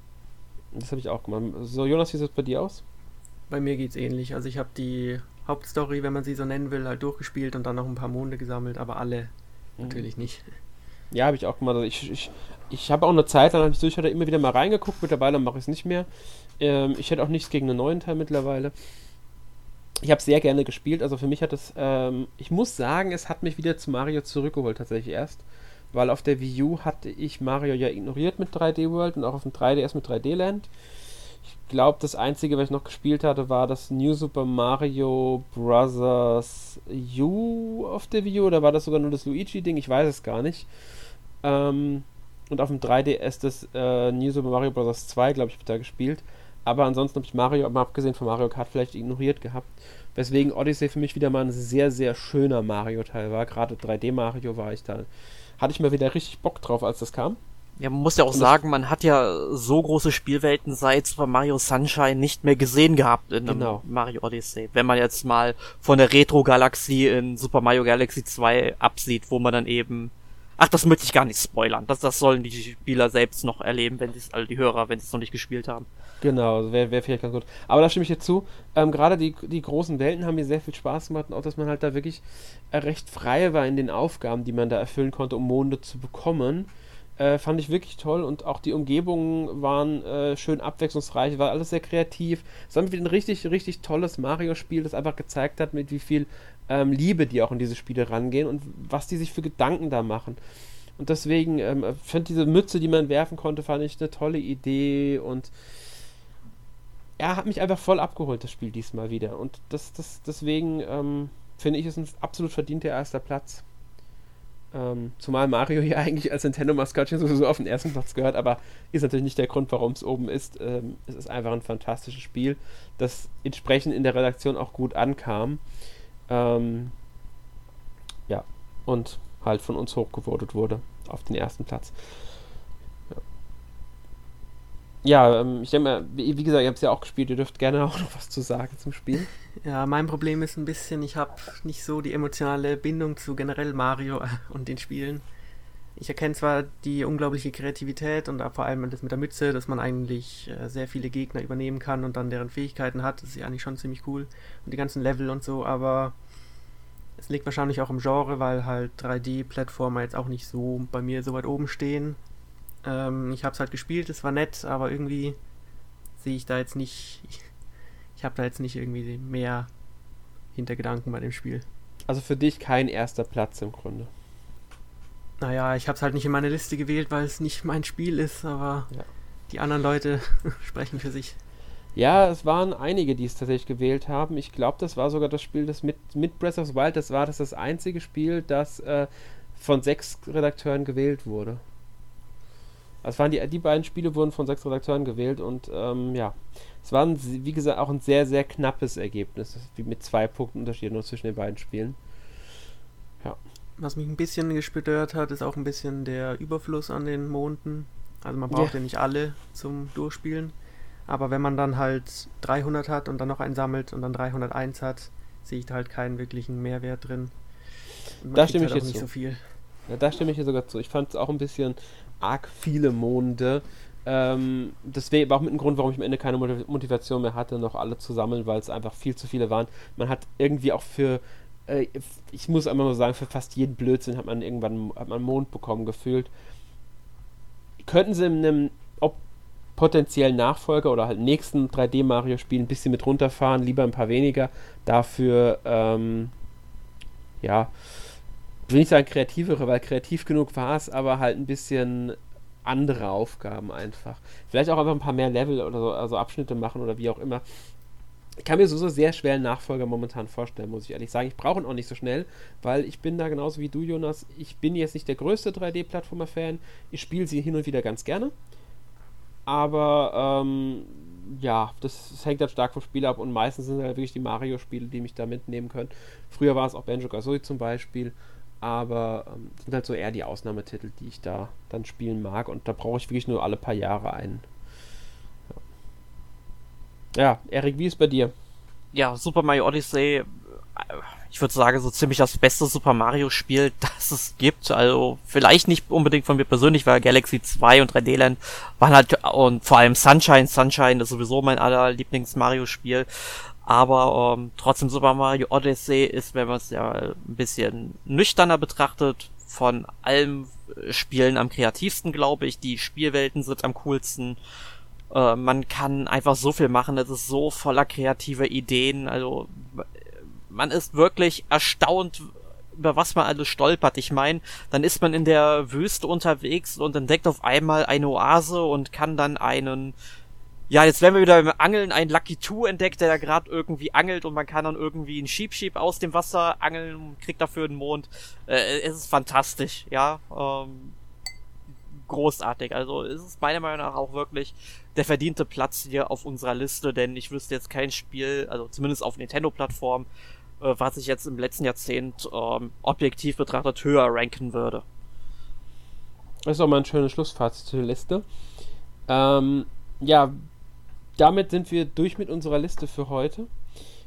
Das habe ich auch gemacht. So, Jonas, wie sieht es bei dir aus? Bei mir geht's ähnlich. Also ich habe die Hauptstory, wenn man sie so nennen will, halt durchgespielt und dann noch ein paar Monde gesammelt, aber alle mhm. natürlich nicht. Ja, habe ich auch gemacht. Ich, ich, ich habe auch eine Zeit lang, ich hatte immer wieder mal reingeguckt, mittlerweile mache ich es nicht mehr. Ähm, ich hätte auch nichts gegen einen neuen Teil mittlerweile ich habe sehr gerne gespielt. Also für mich hat es, ähm, ich muss sagen, es hat mich wieder zu Mario zurückgeholt tatsächlich erst. Weil auf der Wii U hatte ich Mario ja ignoriert mit 3D World und auch auf dem 3DS mit 3D Land. Ich glaube, das einzige, was ich noch gespielt hatte, war das New Super Mario Bros. U auf der Wii U. Oder war das sogar nur das Luigi-Ding? Ich weiß es gar nicht. Ähm, und auf dem 3DS das äh, New Super Mario Bros. 2, glaube ich, habe ich da gespielt. Aber ansonsten habe ich Mario, mal abgesehen von Mario Kart, vielleicht ignoriert gehabt. Weswegen Odyssey für mich wieder mal ein sehr, sehr schöner Mario-Teil war. Gerade 3D-Mario war ich da. Hatte ich mal wieder richtig Bock drauf, als das kam. Ja, man muss ja auch Und sagen, man hat ja so große Spielwelten seit Super Mario Sunshine nicht mehr gesehen gehabt in genau. Mario Odyssey. Wenn man jetzt mal von der Retro-Galaxie in Super Mario Galaxy 2 absieht, wo man dann eben Ach, das möchte ich gar nicht spoilern. Das, das sollen die Spieler selbst noch erleben, wenn sie also die Hörer, wenn sie es noch nicht gespielt haben. Genau, wäre wär vielleicht ganz gut. Aber da stimme ich dir zu. Ähm, Gerade die, die großen Welten haben mir sehr viel Spaß gemacht und auch, dass man halt da wirklich recht frei war in den Aufgaben, die man da erfüllen konnte, um Monde zu bekommen. Äh, fand ich wirklich toll und auch die Umgebungen waren äh, schön abwechslungsreich, war alles sehr kreativ. Es war ein richtig, richtig tolles Mario-Spiel, das einfach gezeigt hat, mit wie viel ähm, Liebe die auch in diese Spiele rangehen und was die sich für Gedanken da machen. Und deswegen, ähm, fand diese Mütze, die man werfen konnte, fand ich eine tolle Idee und er hat mich einfach voll abgeholt, das Spiel diesmal wieder. Und das, das, deswegen ähm, finde ich es ein absolut verdienter erster Platz. Ähm, zumal Mario hier eigentlich als Nintendo-Maskottchen sowieso auf den ersten Platz gehört, aber ist natürlich nicht der Grund, warum es oben ist. Ähm, es ist einfach ein fantastisches Spiel, das entsprechend in der Redaktion auch gut ankam. Ähm, ja, und halt von uns hochgevotet wurde auf den ersten Platz. Ja, ja ähm, ich denke mal, wie, wie, gesagt, ihr habt es ja auch gespielt, ihr dürft gerne auch noch was zu sagen zum Spiel. Ja, mein Problem ist ein bisschen, ich habe nicht so die emotionale Bindung zu generell Mario und den Spielen. Ich erkenne zwar die unglaubliche Kreativität und vor allem das mit der Mütze, dass man eigentlich äh, sehr viele Gegner übernehmen kann und dann deren Fähigkeiten hat. Das ist ja eigentlich schon ziemlich cool. Und die ganzen Level und so, aber es liegt wahrscheinlich auch im Genre, weil halt 3D-Plattformer jetzt auch nicht so bei mir so weit oben stehen. Ähm, ich habe es halt gespielt, es war nett, aber irgendwie sehe ich da jetzt nicht. Ich, ich habe da jetzt nicht irgendwie mehr Hintergedanken bei dem Spiel. Also für dich kein erster Platz im Grunde. Naja, ich habe es halt nicht in meine Liste gewählt, weil es nicht mein Spiel ist, aber ja. die anderen Leute sprechen für sich. Ja, es waren einige, die es tatsächlich gewählt haben. Ich glaube, das war sogar das Spiel, das mit, mit Breath of the Wild, das war das, das einzige Spiel, das äh, von sechs Redakteuren gewählt wurde. Das waren die, die beiden Spiele wurden von sechs Redakteuren gewählt und ähm, ja, es war, ein, wie gesagt, auch ein sehr, sehr knappes Ergebnis, wie mit zwei Punkten Unterschied nur zwischen den beiden Spielen. Was mich ein bisschen gestört hat, ist auch ein bisschen der Überfluss an den Monden. Also man braucht ja, ja nicht alle zum Durchspielen. Aber wenn man dann halt 300 hat und dann noch einen sammelt und dann 301 hat, sehe ich da halt keinen wirklichen Mehrwert drin. Da stimme halt ich jetzt nicht zu. so viel. Ja, da stimme ich hier sogar zu. Ich fand es auch ein bisschen arg viele Monde. Ähm, das war auch mit dem Grund, warum ich am Ende keine Motivation mehr hatte, noch alle zu sammeln, weil es einfach viel zu viele waren. Man hat irgendwie auch für, äh, ich muss einmal nur sagen, für fast jeden Blödsinn hat man irgendwann hat man Mond bekommen gefühlt. Könnten sie in einem potenziellen Nachfolger oder halt nächsten 3D-Mario-Spiel ein bisschen mit runterfahren, lieber ein paar weniger. Dafür, ähm, ja, will nicht sagen kreativere, weil kreativ genug war es, aber halt ein bisschen andere Aufgaben einfach. Vielleicht auch einfach ein paar mehr Level oder so, also Abschnitte machen oder wie auch immer. Ich kann mir so, sehr schwer einen Nachfolger momentan vorstellen, muss ich ehrlich sagen. Ich brauche ihn auch nicht so schnell, weil ich bin da genauso wie du, Jonas. Ich bin jetzt nicht der größte 3D-Plattformer-Fan. Ich spiele sie hin und wieder ganz gerne. Aber ähm, ja, das, das, hängt halt stark vom Spiel ab und meistens sind halt wirklich die Mario-Spiele, die mich da mitnehmen können. Früher war es auch Banjo Kazooie zum Beispiel aber ähm, sind halt so eher die Ausnahmetitel, die ich da dann spielen mag und da brauche ich wirklich nur alle paar Jahre einen. Ja, Erik, wie ist bei dir? Ja, Super Mario Odyssey, äh, ich würde sagen, so ziemlich das beste Super Mario Spiel, das es gibt. Also vielleicht nicht unbedingt von mir persönlich, weil Galaxy 2 und 3D Land waren halt und vor allem Sunshine, Sunshine ist sowieso mein aller Lieblings Mario Spiel. Aber ähm, trotzdem Super Mario Odyssey ist, wenn man es ja ein bisschen nüchterner betrachtet, von allen äh, Spielen am kreativsten, glaube ich. Die Spielwelten sind am coolsten. Äh, man kann einfach so viel machen. Es ist so voller kreativer Ideen. Also man ist wirklich erstaunt, über was man alles stolpert. Ich meine, dann ist man in der Wüste unterwegs und entdeckt auf einmal eine Oase und kann dann einen ja, jetzt werden wir wieder beim Angeln ein Lucky Two entdeckt, der da gerade irgendwie angelt und man kann dann irgendwie einen Sheep Sheep aus dem Wasser angeln und kriegt dafür einen Mond. Äh, es ist fantastisch, ja. Ähm, großartig. Also es ist meiner Meinung nach auch wirklich der verdiente Platz hier auf unserer Liste, denn ich wüsste jetzt kein Spiel, also zumindest auf Nintendo-Plattform, äh, was ich jetzt im letzten Jahrzehnt ähm, objektiv betrachtet höher ranken würde. Das ist auch mal ein schönes Schlussfazit zur Liste. Ähm, ja, damit sind wir durch mit unserer Liste für heute.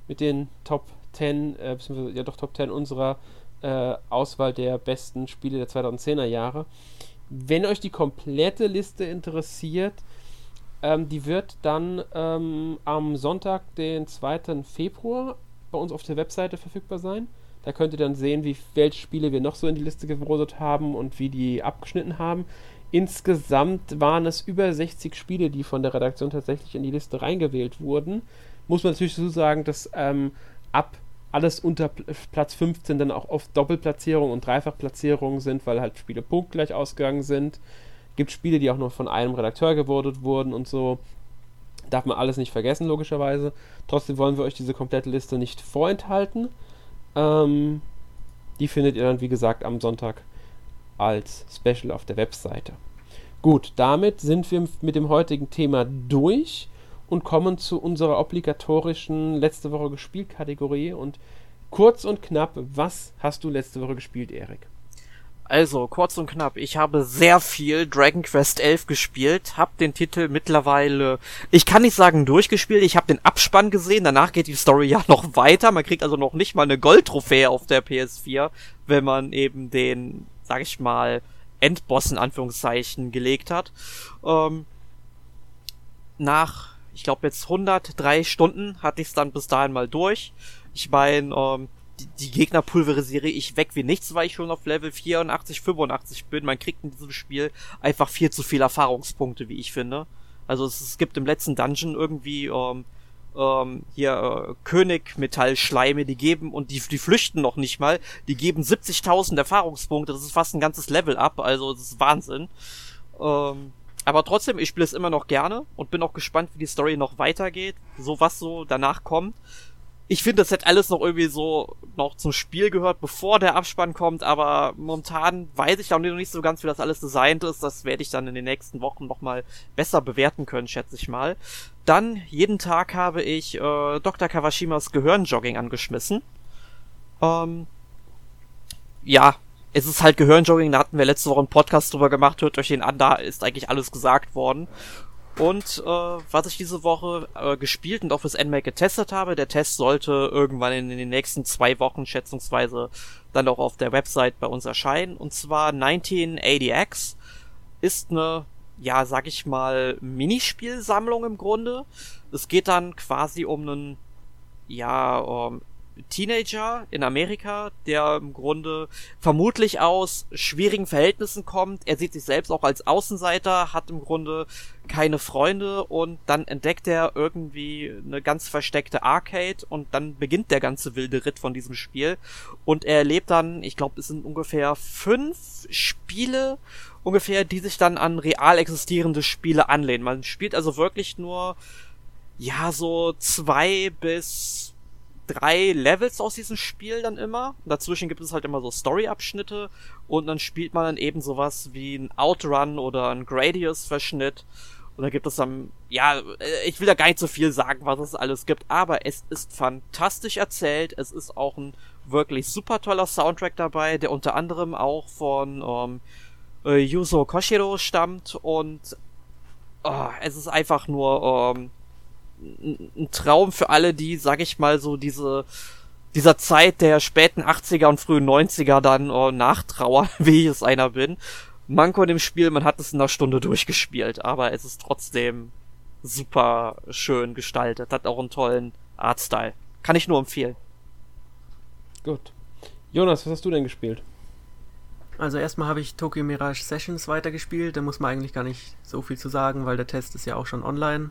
Mit den Top 10, äh, ja doch Top 10 unserer äh, Auswahl der besten Spiele der 2010er Jahre. Wenn euch die komplette Liste interessiert, ähm, die wird dann ähm, am Sonntag, den 2. Februar, bei uns auf der Webseite verfügbar sein. Da könnt ihr dann sehen, wie, welche Spiele wir noch so in die Liste gebrostet haben und wie die abgeschnitten haben. Insgesamt waren es über 60 Spiele, die von der Redaktion tatsächlich in die Liste reingewählt wurden. Muss man natürlich so sagen, dass ähm, ab alles unter Platz 15 dann auch oft Doppelplatzierungen und Dreifachplatzierungen sind, weil halt Spiele punktgleich ausgegangen sind. Gibt Spiele, die auch noch von einem Redakteur gewotet wurden und so. Darf man alles nicht vergessen, logischerweise. Trotzdem wollen wir euch diese komplette Liste nicht vorenthalten. Ähm, die findet ihr dann, wie gesagt, am Sonntag als Special auf der Webseite. Gut, damit sind wir mit dem heutigen Thema durch und kommen zu unserer obligatorischen letzte Woche gespielt Kategorie. Und kurz und knapp, was hast du letzte Woche gespielt, Erik? Also, kurz und knapp, ich habe sehr viel Dragon Quest 11 gespielt, hab den Titel mittlerweile, ich kann nicht sagen durchgespielt, ich habe den Abspann gesehen, danach geht die Story ja noch weiter, man kriegt also noch nicht mal eine Goldtrophäe auf der PS4, wenn man eben den, sag ich mal, Endboss in Anführungszeichen gelegt hat. Ähm, nach ich glaube jetzt 103 Stunden hatte ich es dann bis dahin mal durch. Ich meine, ähm, die, die Gegner pulverisiere ich weg wie nichts, weil ich schon auf Level 84, 85 bin. Man kriegt in diesem Spiel einfach viel zu viele Erfahrungspunkte, wie ich finde. Also es, es gibt im letzten Dungeon irgendwie ähm, ähm, hier äh, König Metallschleime, die geben und die, die flüchten noch nicht mal. Die geben 70.000 Erfahrungspunkte. Das ist fast ein ganzes Level up. Also das ist Wahnsinn. Ähm, aber trotzdem, ich spiele es immer noch gerne und bin auch gespannt, wie die Story noch weitergeht, so was so danach kommt. Ich finde, das hätte alles noch irgendwie so noch zum Spiel gehört, bevor der Abspann kommt, aber momentan weiß ich auch noch nicht so ganz, wie das alles designt ist. Das werde ich dann in den nächsten Wochen nochmal besser bewerten können, schätze ich mal. Dann, jeden Tag habe ich äh, Dr. Kawashimas Gehirnjogging angeschmissen. Ähm, ja, es ist halt Gehirnjogging, da hatten wir letzte Woche einen Podcast drüber gemacht, hört euch den an, da ist eigentlich alles gesagt worden. Und äh, was ich diese Woche äh, gespielt und auch fürs NMAC getestet habe, der Test sollte irgendwann in, in, den nächsten zwei Wochen schätzungsweise dann auch auf der Website bei uns erscheinen. Und zwar 1980X ist eine, ja, sag ich mal, Minispielsammlung im Grunde. Es geht dann quasi um einen, ja, um, Teenager in Amerika, der im Grunde vermutlich aus schwierigen Verhältnissen kommt. Er sieht sich selbst auch als Außenseiter, hat im Grunde keine Freunde und dann entdeckt er irgendwie eine ganz versteckte Arcade und dann beginnt der ganze wilde Ritt von diesem Spiel und er erlebt dann, ich glaube, es sind ungefähr fünf Spiele ungefähr, die sich dann an real existierende Spiele anlehnen. Man spielt also wirklich nur ja so zwei bis drei Levels aus diesem Spiel dann immer. Dazwischen gibt es halt immer so Story-Abschnitte und dann spielt man dann eben sowas wie ein Outrun oder ein Gradius-Verschnitt. Und dann gibt es dann, ja, äh, ich will da gar nicht so viel sagen, was es alles gibt, aber es ist fantastisch erzählt. Es ist auch ein wirklich super toller Soundtrack dabei, der unter anderem auch von ähm, äh, Yuzo Koshiro stammt und oh, es ist einfach nur ähm, ein Traum für alle, die, sag ich mal, so diese dieser Zeit der späten 80er und frühen 90er dann oh, nachtrauern, wie ich es einer bin. Manko in dem Spiel, man hat es in einer Stunde durchgespielt, aber es ist trotzdem super schön gestaltet, hat auch einen tollen Artstyle. Kann ich nur empfehlen. Gut. Jonas, was hast du denn gespielt? Also erstmal habe ich Tokyo Mirage Sessions weitergespielt, da muss man eigentlich gar nicht so viel zu sagen, weil der Test ist ja auch schon online.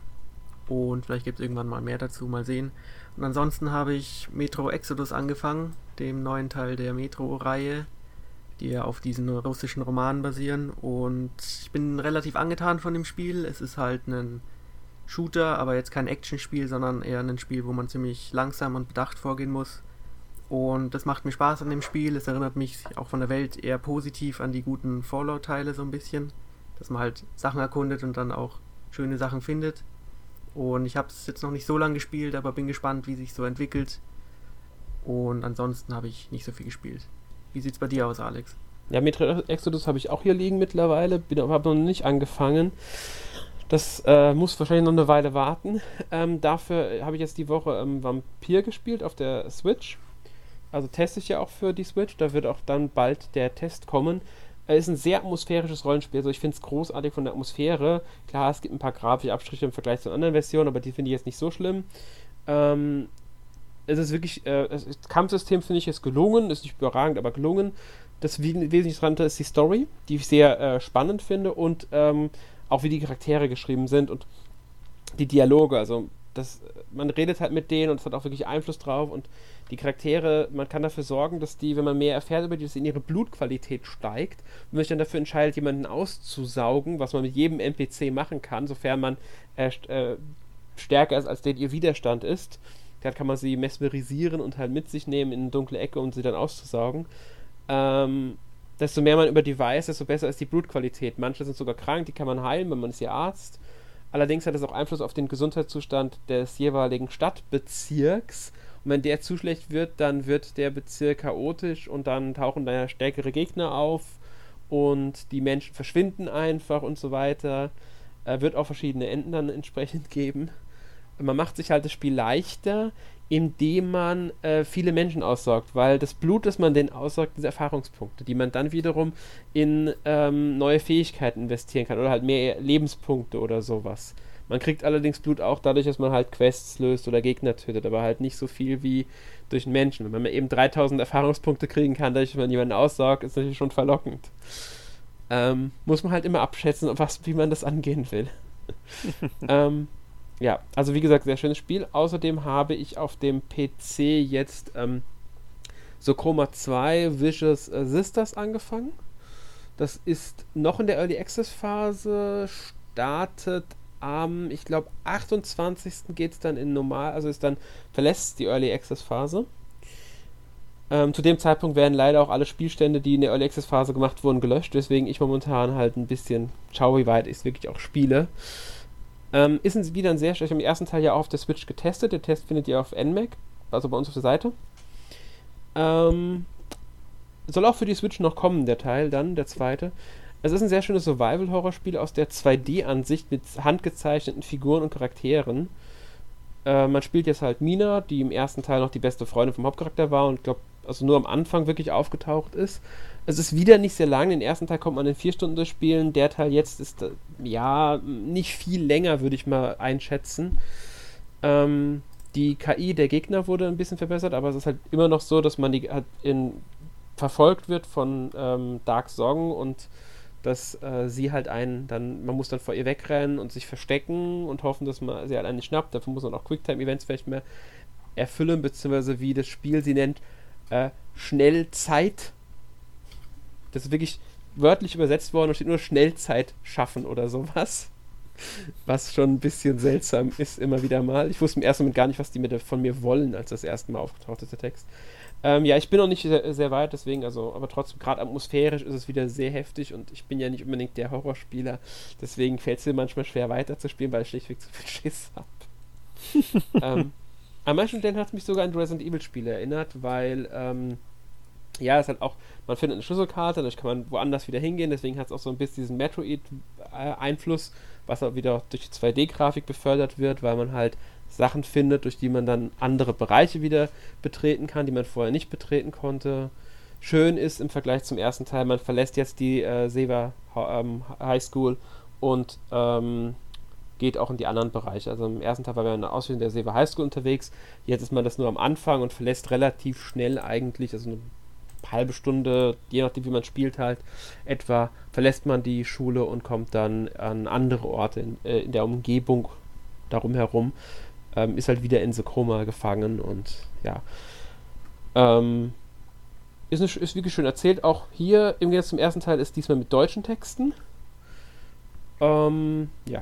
Und vielleicht gibt es irgendwann mal mehr dazu, mal sehen. Und ansonsten habe ich Metro Exodus angefangen, dem neuen Teil der Metro-Reihe, die ja auf diesen russischen Romanen basieren. Und ich bin relativ angetan von dem Spiel. Es ist halt ein Shooter, aber jetzt kein Actionspiel, sondern eher ein Spiel, wo man ziemlich langsam und bedacht vorgehen muss. Und das macht mir Spaß an dem Spiel. Es erinnert mich auch von der Welt eher positiv an die guten Fallout-Teile so ein bisschen. Dass man halt Sachen erkundet und dann auch schöne Sachen findet. Und ich habe es jetzt noch nicht so lange gespielt, aber bin gespannt, wie sich so entwickelt. Und ansonsten habe ich nicht so viel gespielt. Wie sieht es bei dir aus, Alex? Ja, Metro Exodus habe ich auch hier liegen mittlerweile, habe noch nicht angefangen. Das äh, muss wahrscheinlich noch eine Weile warten. Ähm, dafür habe ich jetzt die Woche ähm, Vampir gespielt auf der Switch. Also teste ich ja auch für die Switch. Da wird auch dann bald der Test kommen. Es ist ein sehr atmosphärisches Rollenspiel. Also ich finde es großartig von der Atmosphäre. Klar, es gibt ein paar grafische Abstriche im Vergleich zu anderen Versionen, aber die finde ich jetzt nicht so schlimm. Ähm, es ist wirklich, äh, das Kampfsystem finde ich ist gelungen, ist nicht überragend, aber gelungen. Das wesentliche daran ist die Story, die ich sehr äh, spannend finde und ähm, auch wie die Charaktere geschrieben sind und die Dialoge. Also das, man redet halt mit denen und es hat auch wirklich Einfluss drauf und die Charaktere, man kann dafür sorgen, dass die, wenn man mehr erfährt über die, dass in ihre Blutqualität steigt und man sich dann dafür entscheidet, jemanden auszusaugen, was man mit jedem NPC machen kann, sofern man äh, äh, stärker ist, als der ihr Widerstand ist. Dann kann man sie mesmerisieren und halt mit sich nehmen in eine dunkle Ecke, um sie dann auszusaugen. Ähm, desto mehr man über die weiß, desto besser ist die Blutqualität. Manche sind sogar krank, die kann man heilen, wenn man ist ihr Arzt. Allerdings hat es auch Einfluss auf den Gesundheitszustand des jeweiligen Stadtbezirks. Und wenn der zu schlecht wird, dann wird der Bezirk chaotisch und dann tauchen da stärkere Gegner auf und die Menschen verschwinden einfach und so weiter. Äh, wird auch verschiedene Enden dann entsprechend geben. Man macht sich halt das Spiel leichter, indem man äh, viele Menschen aussaugt, weil das Blut, das man den aussaugt, sind Erfahrungspunkte, die man dann wiederum in ähm, neue Fähigkeiten investieren kann oder halt mehr Lebenspunkte oder sowas. Man kriegt allerdings Blut auch dadurch, dass man halt Quests löst oder Gegner tötet, aber halt nicht so viel wie durch einen Menschen. Wenn man eben 3000 Erfahrungspunkte kriegen kann, dadurch, dass man jemanden aussaugt, ist natürlich schon verlockend. Ähm, muss man halt immer abschätzen, was, wie man das angehen will. ähm, ja, also wie gesagt, sehr schönes Spiel. Außerdem habe ich auf dem PC jetzt ähm, so Chroma 2 Vicious Sisters angefangen. Das ist noch in der Early Access Phase, startet am, ich glaube, 28. geht es dann in normal, also ist dann, verlässt die Early Access Phase. Ähm, zu dem Zeitpunkt werden leider auch alle Spielstände, die in der Early Access Phase gemacht wurden, gelöscht, weswegen ich momentan halt ein bisschen schaue, wie weit ich es wirklich auch spiele. Ähm, ist ein, wieder ein sehr schlecht. Ich habe den ersten Teil ja auch auf der Switch getestet. Der Test findet ihr auf NMAC, also bei uns auf der Seite. Ähm, soll auch für die Switch noch kommen, der Teil dann, der zweite. Es ist ein sehr schönes Survival-Horror-Spiel aus der 2D-Ansicht mit handgezeichneten Figuren und Charakteren. Äh, man spielt jetzt halt Mina, die im ersten Teil noch die beste Freundin vom Hauptcharakter war und glaube, also nur am Anfang wirklich aufgetaucht ist. Es ist wieder nicht sehr lang. Den ersten Teil kommt man in vier Stunden durchspielen. Der Teil jetzt ist äh, ja nicht viel länger, würde ich mal einschätzen. Ähm, die KI der Gegner wurde ein bisschen verbessert, aber es ist halt immer noch so, dass man die halt in, verfolgt wird von ähm, Dark Song und dass äh, sie halt einen dann, man muss dann vor ihr wegrennen und sich verstecken und hoffen, dass man sie halt einen schnappt. Dafür muss man auch Quicktime-Events vielleicht mehr erfüllen, beziehungsweise wie das Spiel sie nennt, äh, Schnellzeit das ist wirklich wörtlich übersetzt worden und steht nur Schnellzeit schaffen oder sowas. Was schon ein bisschen seltsam ist, immer wieder mal. Ich wusste im ersten Moment gar nicht, was die mit, von mir wollen, als das erste Mal aufgetaucht ist, der Text. Ähm, ja, ich bin noch nicht sehr, sehr, weit, deswegen, also, aber trotzdem, gerade atmosphärisch ist es wieder sehr heftig und ich bin ja nicht unbedingt der Horrorspieler. Deswegen fällt es mir manchmal schwer weiterzuspielen, weil ich schlichtweg zu viel Schiss habe. ähm, an manchen Stellen hat es mich sogar an Resident Evil Spiele erinnert, weil, ähm, ja, es hat auch, man findet eine Schlüsselkarte, dadurch kann man woanders wieder hingehen, deswegen hat es auch so ein bisschen diesen Metroid-Einfluss, was auch wieder durch die 2D-Grafik befördert wird, weil man halt Sachen findet, durch die man dann andere Bereiche wieder betreten kann, die man vorher nicht betreten konnte. Schön ist im Vergleich zum ersten Teil, man verlässt jetzt die äh, Seva ähm, High School und ähm, geht auch in die anderen Bereiche. Also im ersten Teil war man in der Ausbildung der Seva High School unterwegs, jetzt ist man das nur am Anfang und verlässt relativ schnell eigentlich, also eine halbe Stunde, je nachdem wie man spielt halt, etwa verlässt man die Schule und kommt dann an andere Orte in, äh, in der Umgebung darum herum, ähm, ist halt wieder in Sekoma gefangen und ja. Ähm, ist, eine, ist wirklich schön erzählt. Auch hier im Gegensatz zum ersten Teil ist diesmal mit deutschen Texten. Ähm, ja,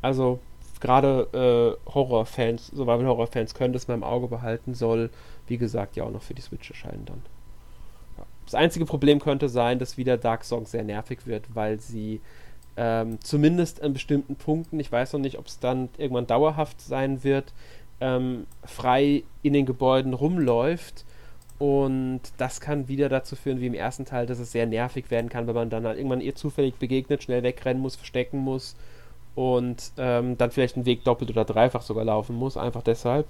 also gerade äh, Horrorfans, Survival-Horror-Fans können das mal im Auge behalten, soll, wie gesagt, ja auch noch für die Switch erscheinen dann. Das einzige Problem könnte sein, dass wieder Dark Songs sehr nervig wird, weil sie ähm, zumindest an bestimmten Punkten, ich weiß noch nicht, ob es dann irgendwann dauerhaft sein wird, ähm, frei in den Gebäuden rumläuft. Und das kann wieder dazu führen, wie im ersten Teil, dass es sehr nervig werden kann, wenn man dann halt irgendwann ihr zufällig begegnet, schnell wegrennen muss, verstecken muss und ähm, dann vielleicht einen Weg doppelt oder dreifach sogar laufen muss, einfach deshalb.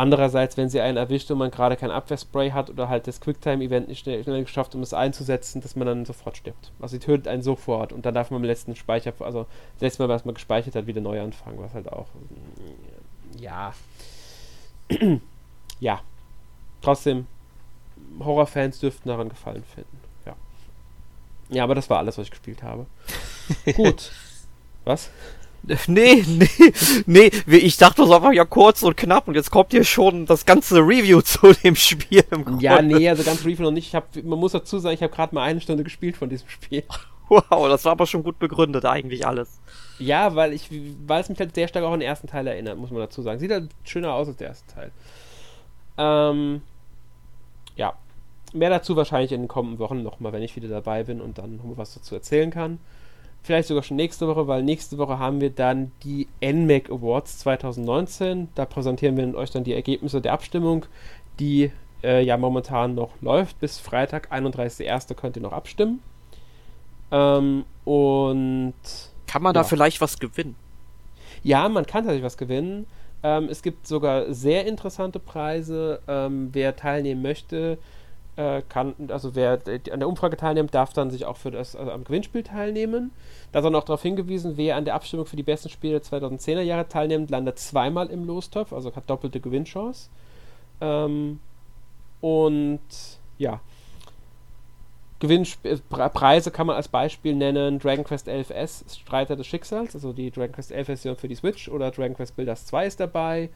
Andererseits, wenn sie einen erwischt und man gerade kein Abwehrspray hat oder halt das Quicktime-Event nicht schnell, schnell geschafft, um es einzusetzen, dass man dann sofort stirbt. Also sie tötet einen sofort und dann darf man im letzten Speicher, also das letzte Mal, was man gespeichert hat, wieder neu anfangen, was halt auch, ja, ja. Trotzdem, Horrorfans dürften daran Gefallen finden. Ja. Ja, aber das war alles, was ich gespielt habe. Gut. Was? Nee, nee, nee, ich dachte, das war ja kurz und knapp und jetzt kommt hier schon das ganze Review zu dem Spiel im. Ja, nee, also ganz Review noch nicht. Ich hab, man muss dazu sagen, ich habe gerade mal eine Stunde gespielt von diesem Spiel. Wow, das war aber schon gut begründet, eigentlich alles. Ja, weil ich, weil es mich halt sehr stark auch an den ersten Teil erinnert, muss man dazu sagen. Sieht halt schöner aus als der erste Teil. Ähm, ja. Mehr dazu wahrscheinlich in den kommenden Wochen nochmal, wenn ich wieder dabei bin und dann nochmal was dazu erzählen kann. Vielleicht sogar schon nächste Woche, weil nächste Woche haben wir dann die NMAC Awards 2019. Da präsentieren wir euch dann die Ergebnisse der Abstimmung, die äh, ja momentan noch läuft. Bis Freitag, 31.01. könnt ihr noch abstimmen. Ähm, und. Kann man ja. da vielleicht was gewinnen? Ja, man kann tatsächlich was gewinnen. Ähm, es gibt sogar sehr interessante Preise. Ähm, wer teilnehmen möchte, äh, kann, also wer an der Umfrage teilnimmt, darf dann sich auch für das also am Gewinnspiel teilnehmen. Da soll noch darauf hingewiesen, wer an der Abstimmung für die besten Spiele der 2010er Jahre teilnimmt, landet zweimal im Lostopf, also hat doppelte Gewinnchance. Ähm, und ja. Gewinnsp äh, Preise kann man als Beispiel nennen Dragon Quest 11S, Streiter des Schicksals, also die Dragon Quest 11 Version für die Switch oder Dragon Quest Builders 2 ist dabei.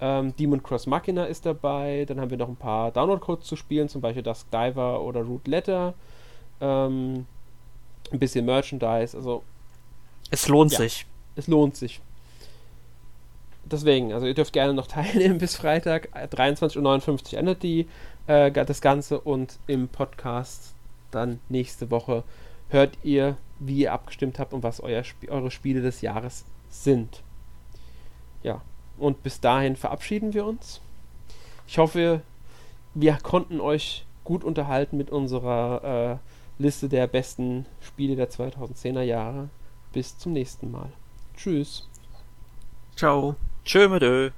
Ähm, Demon Cross Machina ist dabei. Dann haben wir noch ein paar Download-Codes zu spielen, zum Beispiel Dusk Diver oder Root Letter. Ähm, ein bisschen Merchandise. Also. Es lohnt ja, sich. Es lohnt sich. Deswegen, also ihr dürft gerne noch teilnehmen bis Freitag. 23.59 Uhr endet die, äh, das Ganze und im Podcast dann nächste Woche hört ihr, wie ihr abgestimmt habt und was euer Sp eure Spiele des Jahres sind. Ja, und bis dahin verabschieden wir uns. Ich hoffe, wir konnten euch gut unterhalten mit unserer äh, Liste der besten Spiele der 2010er Jahre. Bis zum nächsten Mal. Tschüss. Ciao. Tschö mit Ö.